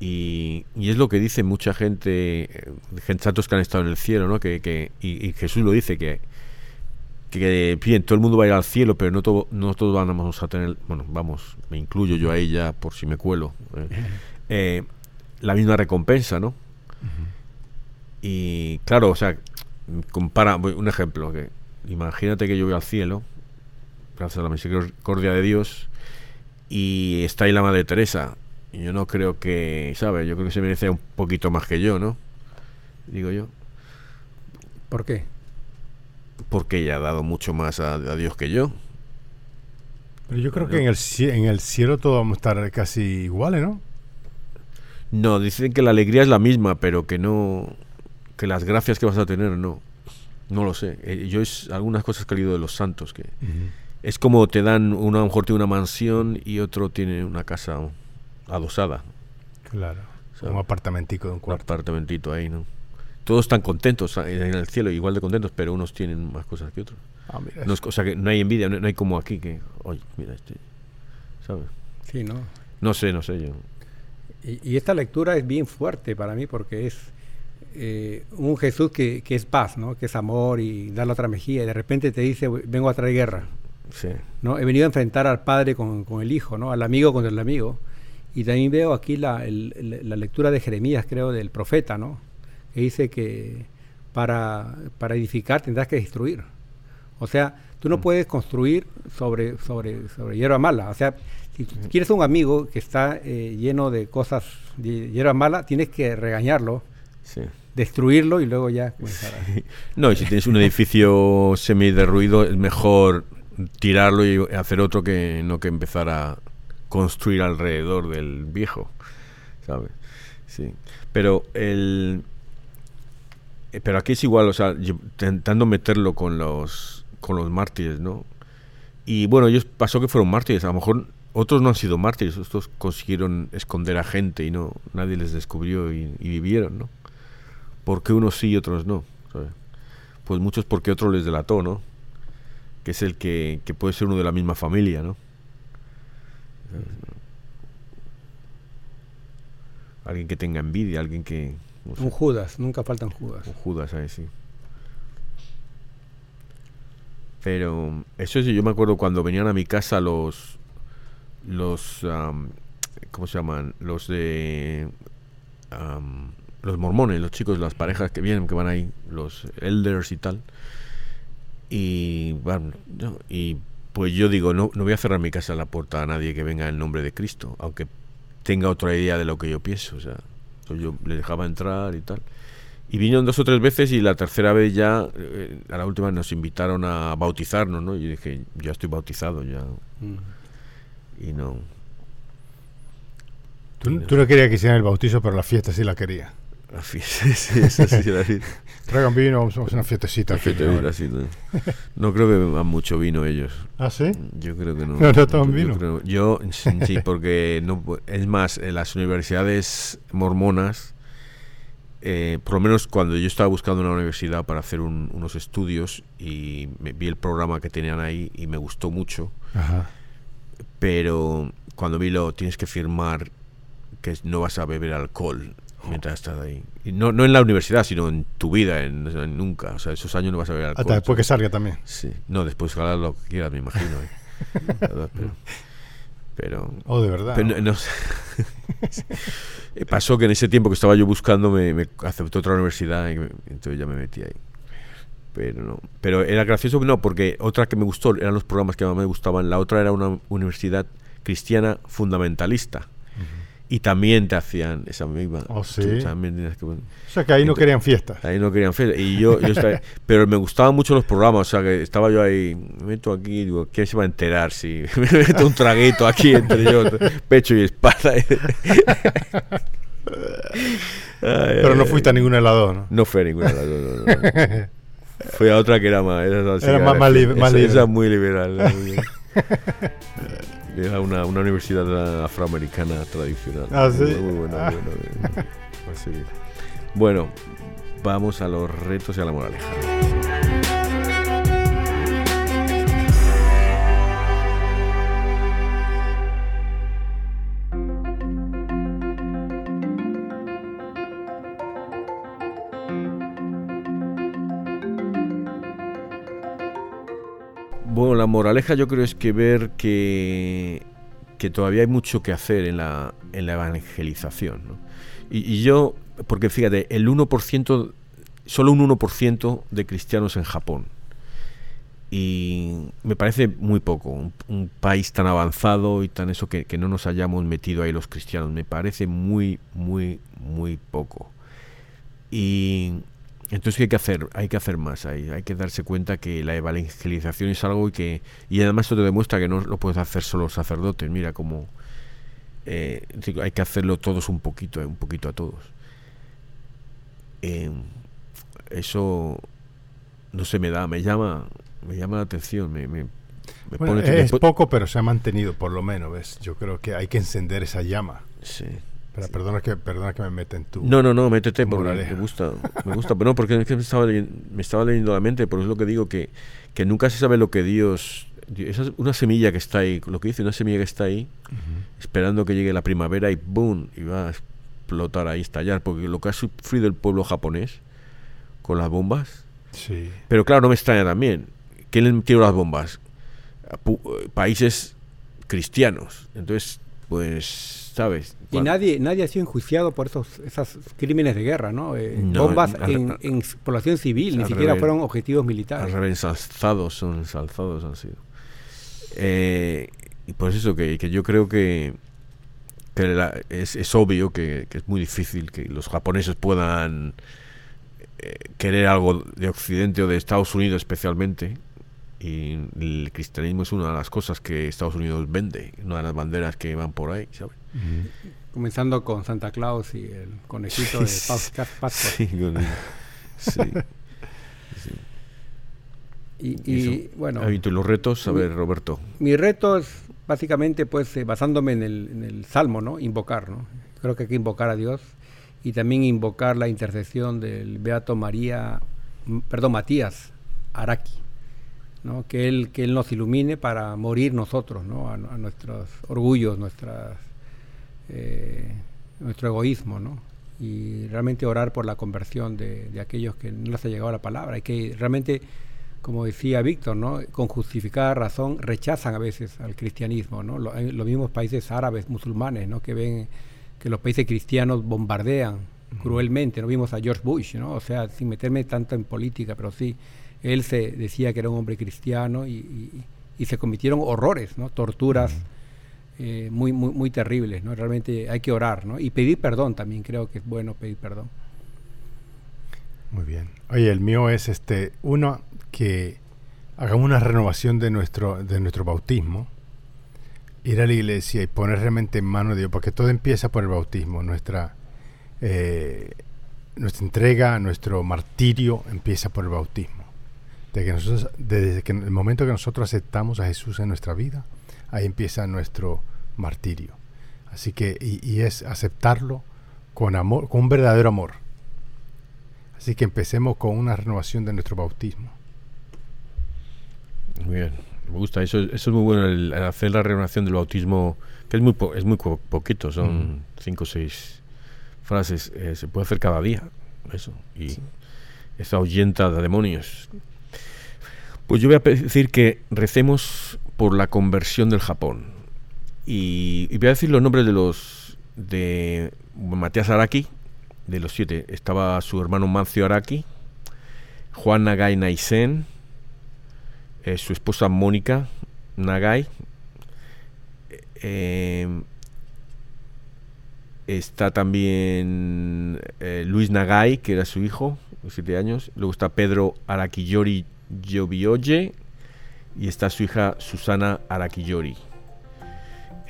Y, es lo que dice mucha gente, eh, gente santos que han estado en el cielo, ¿no? Que, que y, Jesús lo dice, que, que bien, todo el mundo va a ir al cielo, pero no, todo, no todos vamos a tener, bueno, vamos, me incluyo yo ahí ya por si me cuelo. ¿eh? Eh, la misma recompensa, ¿no? Y claro, o sea, compara, un ejemplo, que imagínate que yo voy al cielo, gracias a la misericordia de Dios, y está ahí la Madre Teresa. Y yo no creo que, ¿sabes? Yo creo que se merece un poquito más que yo, ¿no? Digo yo. ¿Por qué? Porque ella ha dado mucho más a, Dios que yo. Pero yo creo que en el, en el cielo todos vamos a estar casi iguales, ¿no? No, dicen que la alegría es la misma, pero que no. que las gracias que vas a tener, no. No lo sé. Eh, yo es algunas cosas que he leído de los santos, que es como te dan, una, a lo mejor tiene una mansión y otro tiene una casa adosada. Claro. un apartamentico de un cuarto. Un apartamentito ahí, ¿no? Todos están contentos en el cielo, igual de contentos, pero unos tienen más cosas que otros. Ah, mira no o sea, que no hay envidia, no, hay como aquí que, oye, mira este, ¿sabes? Sí, ¿no? No sé, no sé yo. Y, esta lectura es bien fuerte para mí porque es eh, un Jesús que, es paz, ¿no? que es amor y da la otra mejilla y de repente te dice, vengo a traer guerra. Sí. ¿no? He venido a enfrentar al padre con, el hijo, ¿no? al amigo contra el amigo. Y también veo aquí la, la lectura de Jeremías, creo, del profeta, ¿no? que dice que para, para edificar tendrás que destruir. O sea, Tú no puedes construir sobre, sobre, sobre hierba mala. O sea, si quieres un amigo que está eh, lleno de cosas de hierba mala, tienes que regañarlo, Sí. Destruirlo y luego ya No, y si tienes un edificio semi derruido, es mejor tirarlo y hacer otro que no que empezar a construir alrededor del viejo, ¿sabes? Sí. Pero el eh, pero aquí es igual, o sea, intentando meterlo con los con los mártires, ¿no? Y bueno, ellos pasó que fueron mártires, a lo mejor otros no han sido mártires, estos consiguieron esconder a gente y no nadie les descubrió y, y vivieron, ¿no? Porque unos sí y otros no? ¿sabes? Pues muchos porque otro les delató, ¿no? Que es el que, que puede ser uno de la misma familia, ¿no? Alguien que tenga envidia, alguien que... no sé, Un Judas, nunca faltan Judas. un Judas ahí, sí. Pero eso sí, yo me acuerdo cuando venían a mi casa los... Los... am, ¿Cómo se llaman? Los de... los mormones, los chicos, las parejas que vienen, que van ahí, los elders y tal. Y, bueno, yo- y pues yo digo, no, no voy a cerrar mi casa la puerta a nadie que venga en nombre de Cristo, aunque tenga otra idea de lo que yo pienso. O sea, so yo le dejaba entrar y tal. Y vinieron dos o tres veces y la tercera vez ya, eh, a la última nos invitaron a bautizarnos, ¿no? Y yo dije, ya estoy bautizado, ya. Mm. Y no. Tú, tú no querías que hicieran el bautizo, pero la fiesta sí la quería. La fiesta, *laughs* sí, esa sí era así. *laughs* Traigan vino, vamos a hacer una fiestecita. Aquí fiesta así, *laughs* ¿no? Creo que beban mucho vino ellos. ¿Ah, sí? Yo creo que no. No, no toman Yo vino. creo- Yo, sí, porque no, es más, en las universidades mormonas, eh, por lo menos cuando yo estaba buscando una universidad para hacer un- unos estudios y me- vi el programa que tenían ahí y me gustó mucho, Ajá. pero cuando vi lo tienes que firmar que no vas a beber alcohol mientras estás ahí. Y no, no en la universidad, sino en tu vida, en, en nunca. O sea, esos años no vas a beber alcohol. Hasta después que salga también. Sí, no, después harás lo que quieras, me imagino. ¿eh? Verdad, *laughs* pero, pero, Oh, de verdad. pero no- no sé. *laughs* Pasó que en ese tiempo que estaba yo buscando me, me aceptó otra universidad y me- entonces ya me metí ahí. Pero no, pero era gracioso, no, porque otra que me gustó eran los programas que más me gustaban. La otra era una universidad cristiana fundamentalista y también te hacían esa misma. Oh, tú sí. también tenías que- O sea que ahí no querían fiestas. Ahí no querían fiesta. Y yo, yo estaba- *laughs* pero me gustaban mucho los programas. O sea, que estaba yo ahí, me meto aquí y digo, ¿quién se va a enterar si *laughs* me meto un traguito aquí entre yo, pecho y espalda? *laughs* Pero no fuiste a ningún helado, ¿no? No fue a las dos, no, no. Fui a otra que era más. Era, más- esa- más libre- esa- libre. esa muy liberal. Era una, una universidad afroamericana tradicional. Ah, ¿sí? Muy, buena, Ah. muy buena, Así Bueno, vamos a los retos y a la moraleja. Bueno, la moraleja yo creo es que ver que, que todavía hay mucho que hacer en la, en la evangelización. ¿no? Y, yo, porque fíjate, el 1%, solo un 1% de cristianos en Japón. Y me parece muy poco, un, un país tan avanzado y tan eso que, que no nos hayamos metido ahí los cristianos. Me parece muy, muy, muy poco. Y entonces ¿qué hay que hacer, hay que hacer más, hay, hay que darse cuenta que la evangelización es algo y que y además esto te demuestra que no lo puedes hacer solo los sacerdotes. Mira cómo eh, hay que hacerlo todos un poquito, eh, un poquito a todos. Eh, eso no se me da, me llama, me llama la atención, me, me, me Bueno, pone- es po- poco, pero se ha mantenido, por lo menos, ¿ves? Yo creo que hay que encender esa llama. sí. Pero perdona que, perdona que me meta en tu... No, no, no, métete porque moraleja. me gusta, me gusta, pero no, porque es que me estaba, leyen- me estaba leyendo la mente, por eso es lo que digo, que, que nunca se sabe lo que Dios, esa es una semilla que está ahí, lo que dice, una semilla que está ahí, esperando que llegue la primavera y ¡boom! y va a explotar ahí, estallar, porque lo que ha sufrido el pueblo japonés con las bombas, Sí. pero claro, no me extraña también, ¿quién le tiró las bombas? Eh, países cristianos, entonces pues, ¿sabes? Y nadie, nadie ha sido enjuiciado por esos, esos crímenes de guerra, ¿no? Eh, No, bombas al- en, al- en población civil, ni al siquiera revés. fueron objetivos Al militares. revés, ensalzados son ensalzados han sido. Eh, y por eso que, que yo creo que, que la- es, es obvio que, que es muy difícil que los japoneses puedan eh, querer algo de Occidente o de Estados Unidos especialmente. Y el cristianismo es una de las cosas que Estados Unidos vende, una de las banderas que van por ahí, ¿sabes? Comenzando con Santa Claus y el conejito de Pascua. Sí. *laughs* Y, bueno, Ah, y tú los retos, a ver, Roberto. mi reto es básicamente pues eh, basándome en el, en el Salmo, ¿no? Invocar, ¿no? Creo que hay que invocar a Dios y también invocar la intercesión del Beato María, perdón, Matías Araki, ¿no? Que él, que él nos ilumine para morir nosotros, ¿no? A, a nuestros orgullos, nuestras, eh, nuestro egoísmo, ¿no? Y realmente orar por la conversión de, de aquellos que no les ha llegado la palabra. Hay que realmente como decía Víctor, ¿no? con justificada razón rechazan a veces al cristianismo. ¿no? Lo- los mismos países árabes, musulmanes, ¿no? que ven que los países cristianos bombardean cruelmente. No vimos a George Bush, ¿no? o sea, sin meterme tanto en política, pero sí, él se decía que era un hombre cristiano y, y- y se cometieron horrores, ¿no? torturas eh, muy, muy, muy terribles. ¿no? Realmente hay que orar ¿no? y pedir perdón también, creo que es bueno pedir perdón. Muy bien. Oye, el mío es este uno que hagamos una renovación de nuestro de nuestro bautismo, ir a la iglesia y poner realmente en mano de Dios, porque todo empieza por el bautismo, nuestra eh, nuestra entrega, nuestro martirio empieza por el bautismo. Desde, que nosotros, desde que el momento que nosotros aceptamos a Jesús en nuestra vida, ahí empieza nuestro martirio. Así que, y, y es aceptarlo con amor, con un verdadero amor. Así que empecemos con una renovación de nuestro bautismo. Muy bien, me gusta. Eso, eso es muy bueno, el, el hacer la renovación del bautismo, que es muy, po- es muy poquito, son Mm. cinco o seis frases. eh, se puede hacer cada día, eso. Y eso ahuyenta de demonios. Pues yo voy a decir que recemos por la conversión del Japón. Y, voy a decir los nombres de los de Matías Araki, de los siete. Estaba su hermano Mancio Araki, Juan Nagai Naisen, eh, su esposa Mónica Nagai. eh, está también eh, Luis Nagai, que era su hijo, de siete años. Luego está Pedro Arakiyori Yobioye y está su hija Susana Arakiyori.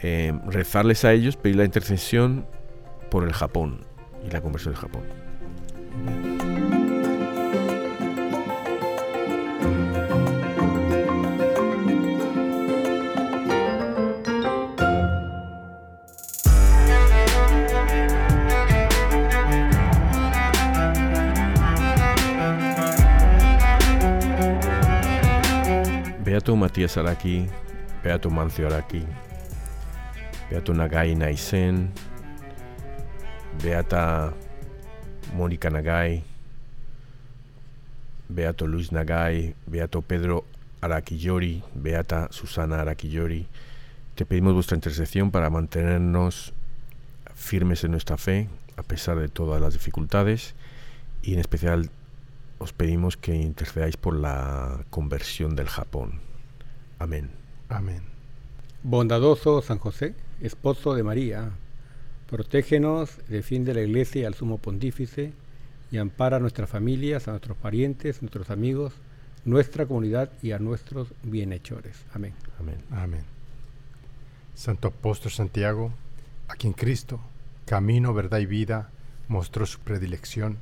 Eh, rezarles a ellos, pedir la intercesión por el Japón y la conversión del Japón. Beato Matías Araki, Beato Mancio Araki, Beato Nagai Naisen, Beata Mónica Nagai, Beato Luis Nagai, Beato Pedro Arakiyori, Beata Susana Arakiyori. Te pedimos vuestra intercesión para mantenernos firmes en nuestra fe, a pesar de todas las dificultades, y en especial os pedimos que intercedáis por la conversión del Japón. Amén. Amén. Bondadoso San José, esposo de María, protégenos, defiende la Iglesia y al Sumo Pontífice y ampara a nuestras familias, a nuestros parientes, nuestros amigos, nuestra comunidad y a nuestros bienhechores. Amén. Amén. Amén. Santo Apóstol Santiago, a quien Cristo, camino, verdad y vida, mostró su predilección,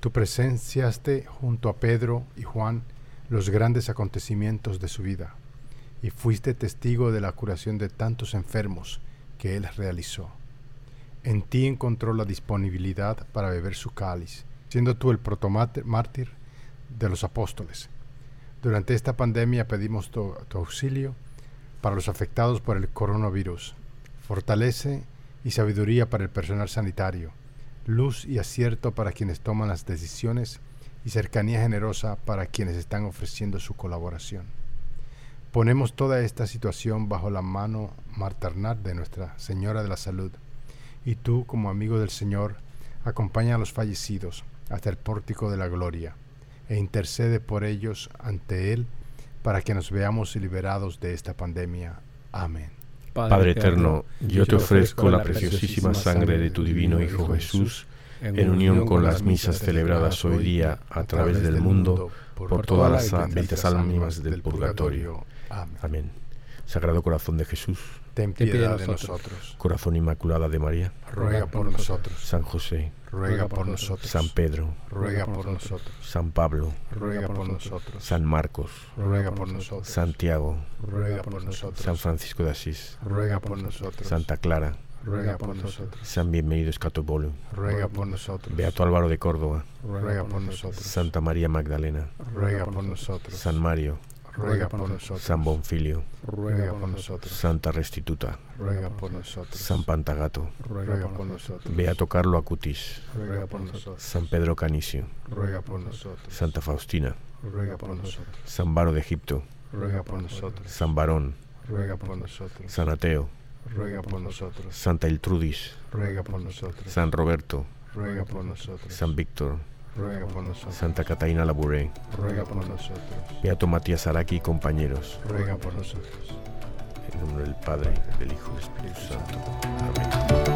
tú presenciaste junto a Pedro y Juan los grandes acontecimientos de su vida y fuiste testigo de la curación de tantos enfermos que él realizó. En ti encontró la disponibilidad para beber su cáliz, siendo tú el protomártir de los apóstoles. Durante esta pandemia pedimos tu, auxilio para los afectados por el coronavirus. Fortalece y sabiduría para el personal sanitario, luz y acierto para quienes toman las decisiones y cercanía generosa para quienes están ofreciendo su colaboración. Ponemos toda esta situación bajo la mano maternal de Nuestra Señora de la Salud. Y tú, como amigo del Señor, acompaña a los fallecidos hasta el pórtico de la gloria e intercede por ellos ante Él para que nos veamos liberados de esta pandemia. Amén. Padre eterno, yo te ofrezco la preciosísima sangre de tu divino Hijo Jesús, en unión con las misas celebradas hoy día a través del mundo, por todas las benditas almas del purgatorio. Amén. Sagrado Corazón de Jesús, ten piedad de nosotros. Corazón Inmaculada de María, ruega por nosotros. San José, ruega por nosotros. San Pedro, ruega por nosotros. San Pablo, ruega por nosotros. San Marcos, ruega por nosotros. Santiago, ruega por nosotros. San Francisco de Asís, ruega por nosotros. Santa Clara, ruega por nosotros. San Bienvenido Escatobolo, ruega por nosotros. Beato Álvaro de Córdoba, ruega por nosotros. Santa María Magdalena, ruega por nosotros. San Mario, ruega por nosotros. San Bonfilio, ruega por nosotros. Santa Restituta, ruega por nosotros. San Pantagato, ruega por nosotros. Beato Carlo Acutis, ruega por nosotros. San Pedro Canicio, ruega por nosotros. Santa Faustina, ruega por nosotros. San Baro de Egipto, ruega por nosotros. San Barón, ruega por nosotros. San Ateo, ruega por nosotros. Santa Iltrudis, ruega por nosotros. San Roberto, ruega por nosotros. San Víctor, ruega por nosotros. Santa Catalina Labouré, ruega por nosotros. Beato Matías Araki y compañeros. ruega por nosotros. En nombre del Padre, del Hijo y del Espíritu Santo. Amén.